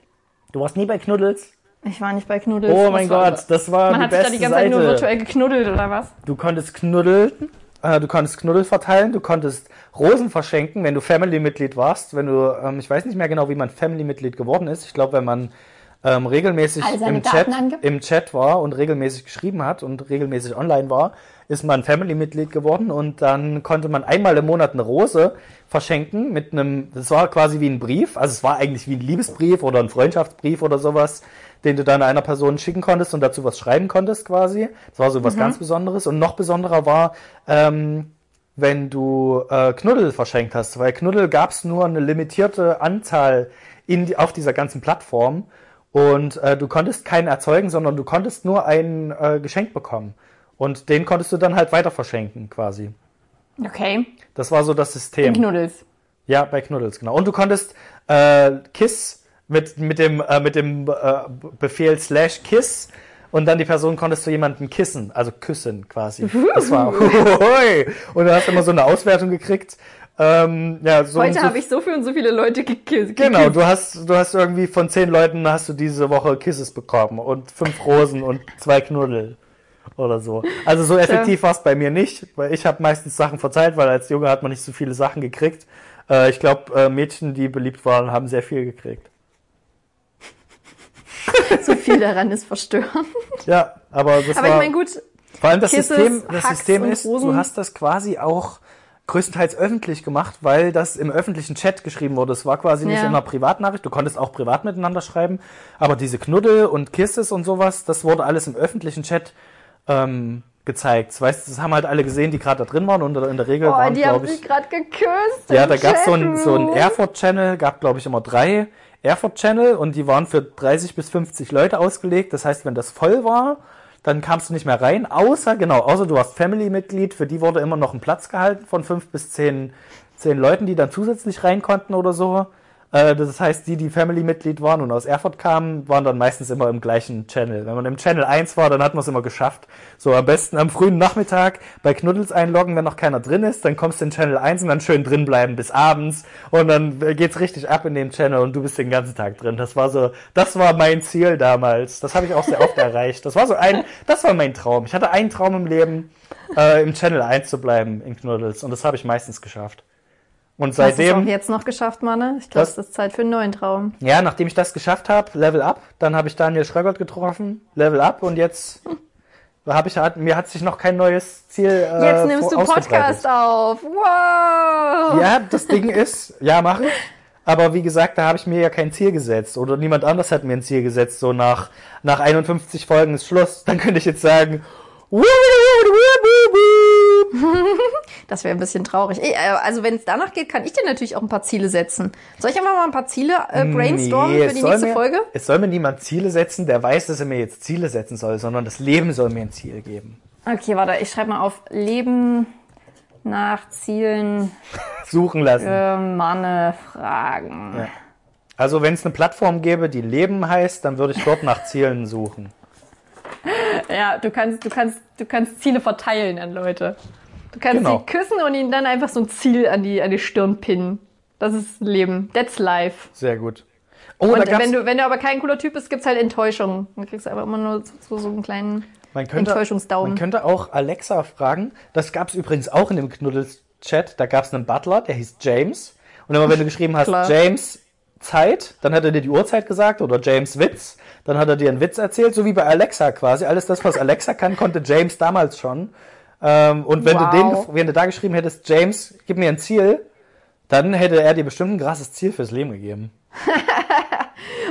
Du warst nie bei Knuddels? Ich war nicht bei Knuddels. Oh mein Gott, das war Man die hat sich da die ganze Zeit Seite. nur virtuell geknuddelt, oder was? Du konntest knuddeln, du konntest Knuddel verteilen, du konntest Rosen verschenken, wenn du Family-Mitglied warst, wenn du, ähm, ich weiß nicht mehr genau, wie man Family-Mitglied geworden ist. Ich glaube, wenn man ähm, regelmäßig im Chat, im Chat war und regelmäßig geschrieben hat und regelmäßig online war, ist man Family-Mitglied geworden und dann konnte man einmal im Monat eine Rose verschenken mit einem, das war quasi wie ein Brief, also es war eigentlich wie ein Liebesbrief oder ein Freundschaftsbrief oder sowas, den du dann einer Person schicken konntest und dazu was schreiben konntest quasi. Das war so was ganz Besonderes. Und noch besonderer war, ähm, wenn du äh, Knuddel verschenkt hast, weil Knuddel gab es nur eine limitierte Anzahl in die, auf dieser ganzen Plattform und äh, du konntest keinen erzeugen, sondern du konntest nur ein äh, Geschenk bekommen und den konntest du dann halt weiter verschenken quasi. Okay. Das war so das System. Knuddels. Ja, bei Knuddels, genau. Und du konntest äh, Kiss mit, mit dem, äh, mit dem äh, Befehl slash Kiss und dann die Person konntest du jemanden kissen, also küssen quasi. (laughs) Das war (laughs) hui. Und du hast immer so eine Auswertung gekriegt. Ähm, ja, so Heute so habe ich so viel und so viele Leute gekillt. Genau, du hast, du hast irgendwie von zehn Leuten hast du diese Woche Kisses bekommen und fünf Rosen und zwei Knuddel oder so. Also so effektiv war es bei mir nicht, weil ich habe meistens Sachen verteilt, weil als Junge hat man nicht so viele Sachen gekriegt. Äh, ich glaube, äh, Mädchen, die beliebt waren, haben sehr viel gekriegt. (laughs) So viel daran ist verstörend. Ja, aber das Aber ich war meine, gut, vor allem das Kisses, System, das System ist, du hast das quasi auch größtenteils öffentlich gemacht, weil das im öffentlichen Chat geschrieben wurde. Es war quasi nicht Ja. in einer Privatnachricht. Du konntest auch privat miteinander schreiben, aber diese Knuddel und Kisses und sowas, das wurde alles im öffentlichen Chat ähm, gezeigt. Weißt, das haben halt alle gesehen, die gerade da drin waren und in der Regel oh, waren, die haben ich, sich gerade geküsst. ja, da gab es so ein, so ein Chatroom. Erfurt-Channel, gab glaube ich immer drei Erfurt-Channel und die waren für 30 bis 50 Leute ausgelegt. Das heißt, wenn das voll war, dann kamst du nicht mehr rein, außer, genau, außer du warst Family-Mitglied, für die wurde immer noch ein Platz gehalten von fünf bis zehn, zehn Leuten, die dann zusätzlich rein konnten oder so. Äh, das heißt, die, die Family-Mitglied waren und aus Erfurt kamen, waren dann meistens immer im gleichen Channel. Wenn man im Channel 1 war, dann hat man es immer geschafft. So am besten am frühen Nachmittag bei Knuddels einloggen, wenn noch keiner drin ist, dann kommst du in Channel 1 und dann schön drin bleiben bis abends und dann geht's richtig ab in dem Channel und du bist den ganzen Tag drin. Das war so, das war mein Ziel damals. Das habe ich auch sehr oft (laughs) erreicht. Das war so ein, das war mein Traum. Ich hatte einen Traum im Leben, äh, im Channel 1 zu bleiben in Knuddels und das habe ich meistens geschafft. Und Hast du es seitdem. auch jetzt noch geschafft, Manne? Ich glaube, es ist Zeit für einen neuen Traum. Ja, nachdem ich das geschafft habe, Level Up, dann habe ich Daniel Schrögert getroffen, Level Up und jetzt habe ich hat, mir hat sich noch kein neues Ziel äh, Jetzt nimmst du Podcast auf. Wow! Ja, das Ding ist, ja, mache ich. Aber wie gesagt, da habe ich mir ja kein Ziel gesetzt oder niemand anders hat mir ein Ziel gesetzt. So nach nach 51 Folgen ist Schluss. Dann könnte ich jetzt sagen, (laughs) Das wäre ein bisschen traurig. Äh, Also wenn es danach geht, kann ich dir natürlich auch ein paar Ziele setzen. Soll ich einfach mal ein paar Ziele äh, brainstormen Nee, für die nächste mir, Folge? Es soll mir niemand Ziele setzen, der weiß, dass er mir jetzt Ziele setzen soll, sondern das Leben soll mir ein Ziel geben. Okay, warte, ich schreibe mal auf Leben nach Zielen (laughs) Suchen lassen. für Manne fragen. Ja. Also wenn es eine Plattform gäbe, die Leben heißt, dann würde ich dort nach Zielen suchen. (laughs) Ja, du kannst, du kannst, du kannst Ziele verteilen an Leute. Du kannst Genau. sie küssen und ihnen dann einfach so ein Ziel an die, an die Stirn pinnen. Das ist Leben. That's life. Sehr gut. Oh, Und da gab's, wenn du, wenn du aber kein cooler Typ bist, gibt's halt Enttäuschung. Dann kriegst du aber immer nur so, so, einen kleinen man könnte, Enttäuschungsdaumen. man könnte auch Alexa fragen. Das gab es übrigens auch in dem Knuddels-Chat. Da gab es einen Butler, der hieß James. Und immer wenn du geschrieben hast. James Zeit, dann hat er dir die Uhrzeit gesagt oder James Witz, dann hat er dir einen Witz erzählt, so wie bei Alexa quasi. Alles das, was Alexa kann, konnte James damals schon. Ähm, und wenn Wow. du den, wenn du da geschrieben hättest, James, gib mir ein Ziel, dann hätte er dir bestimmt ein krasses Ziel fürs Leben gegeben. (laughs)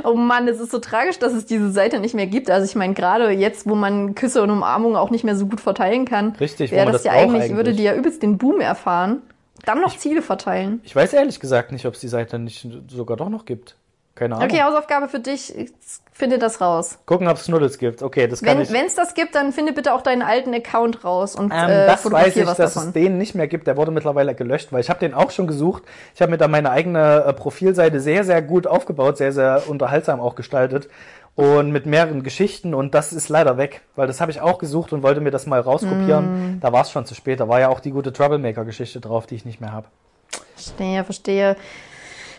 Oh Mann, es ist so tragisch, dass es diese Seite nicht mehr gibt. Also ich meine, gerade jetzt, wo man Küsse und Umarmungen auch nicht mehr so gut verteilen kann, Richtig, wäre das, das ja eigentlich, eigentlich. würde die ja übelst den Boom erfahren. Dann noch Ziele verteilen. Ich weiß ehrlich gesagt nicht, ob es die Seite nicht sogar doch noch gibt. Keine Ahnung. Okay, Hausaufgabe für dich, finde das raus. Gucken, ob es Knuddels gibt. Okay, das kann Wenn ich. es das gibt, dann finde bitte auch deinen alten Account raus und Ähm, äh, das weiß ich, was dass davon. es den nicht mehr gibt. Der wurde mittlerweile gelöscht, weil ich habe den auch schon gesucht. Ich habe mir da meine eigene äh, Profilseite sehr, sehr gut aufgebaut, sehr, sehr unterhaltsam auch gestaltet und mit mehreren Geschichten und das ist leider weg, weil das habe ich auch gesucht und wollte mir das mal rauskopieren. Mm. Da war es schon zu spät. Da war ja auch die gute Troublemaker-Geschichte drauf, die ich nicht mehr habe. Verstehe, verstehe.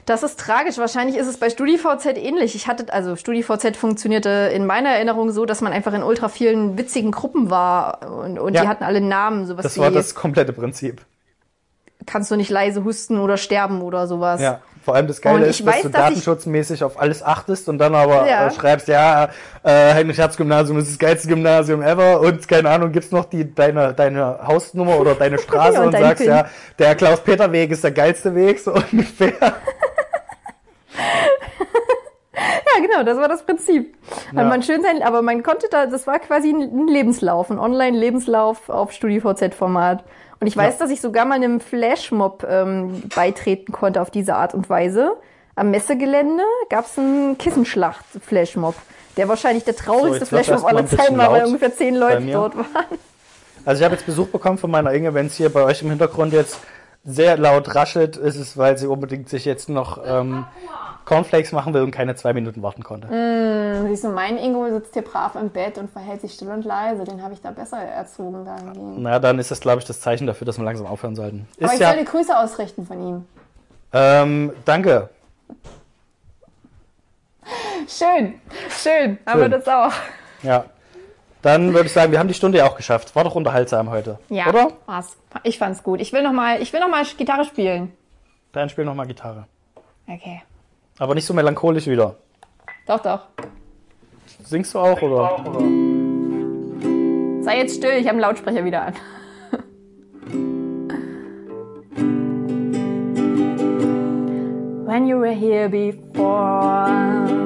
Das ist tragisch. Wahrscheinlich ist es bei StudiVZ ähnlich. Ich hatte, also StudiVZ funktionierte in meiner Erinnerung so, dass man einfach in ultra vielen witzigen Gruppen war und, und Ja. die hatten alle Namen, sowas Das war das komplette Prinzip. kannst du nicht leise husten oder sterben oder sowas. Ja, vor allem das Geile ist, dass weiß, du dass datenschutzmäßig auf alles achtest und dann aber Ja. äh, schreibst, ja, äh, Heinrich-Herz-Gymnasium ist das geilste Gymnasium ever und keine Ahnung, gibt's noch die deine, deine Hausnummer oder deine (laughs) Straße und und, sagst, PIN. ja, der Klaus-Peter-Weg ist der geilste Weg, so (laughs) ungefähr. (laughs) Ja, genau, das war das Prinzip. Ja. Hat man schön sein, aber man konnte da, das war quasi ein Lebenslauf, ein Online-Lebenslauf auf StudiVZ-Format. Und ich weiß, Ja. dass ich sogar mal einem Flashmob ähm, beitreten konnte auf diese Art und Weise. Am Messegelände gab es einen Kissenschlacht-Flashmob. Der wahrscheinlich der traurigste So, Flashmob aller Zeiten war, weil ungefähr zehn Leute dort waren. Also ich habe jetzt Besuch bekommen von meiner Inge, wenn es hier bei euch im Hintergrund jetzt sehr laut raschelt, ist es, weil sie unbedingt sich jetzt noch ähm, Cornflakes machen will und keine zwei Minuten warten konnte. Siehst du, mein Ingo sitzt hier brav im Bett und verhält sich still und leise. Den habe ich da besser erzogen dahingehend. Na, dann ist das, glaube ich, das Zeichen dafür, dass wir langsam aufhören sollten. Aber Ist ich ja, soll die Grüße ausrichten von ihm. ähm, danke. Schön, schön, haben wir Schön. das auch. Ja. Dann würde ich sagen, wir haben die Stunde ja auch geschafft. War doch unterhaltsam heute. Ja, Oder? war's. Ich fand's gut. Ich will noch mal, ich will noch mal Gitarre spielen. Dann spiel noch mal Gitarre. Okay. Aber nicht so melancholisch wieder. Doch, doch. Singst du auch, oder? Sei jetzt still, ich habe einen Lautsprecher wieder an. When you were here before,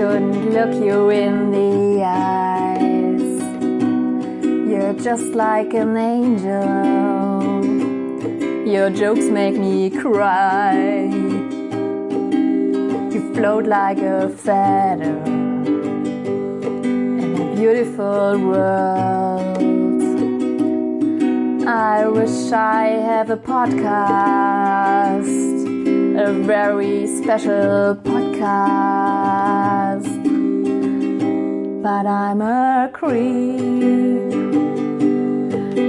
couldn't look you in the eyes. You're just like an angel. Your jokes make me cry. You float like a feather in a beautiful world. I wish I have a podcast a very special podcast. But I'm a creep.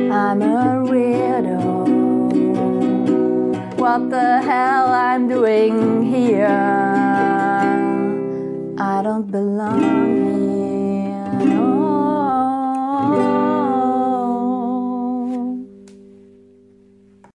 I'm a weirdo. What the hell I'm doing here? I don't belong.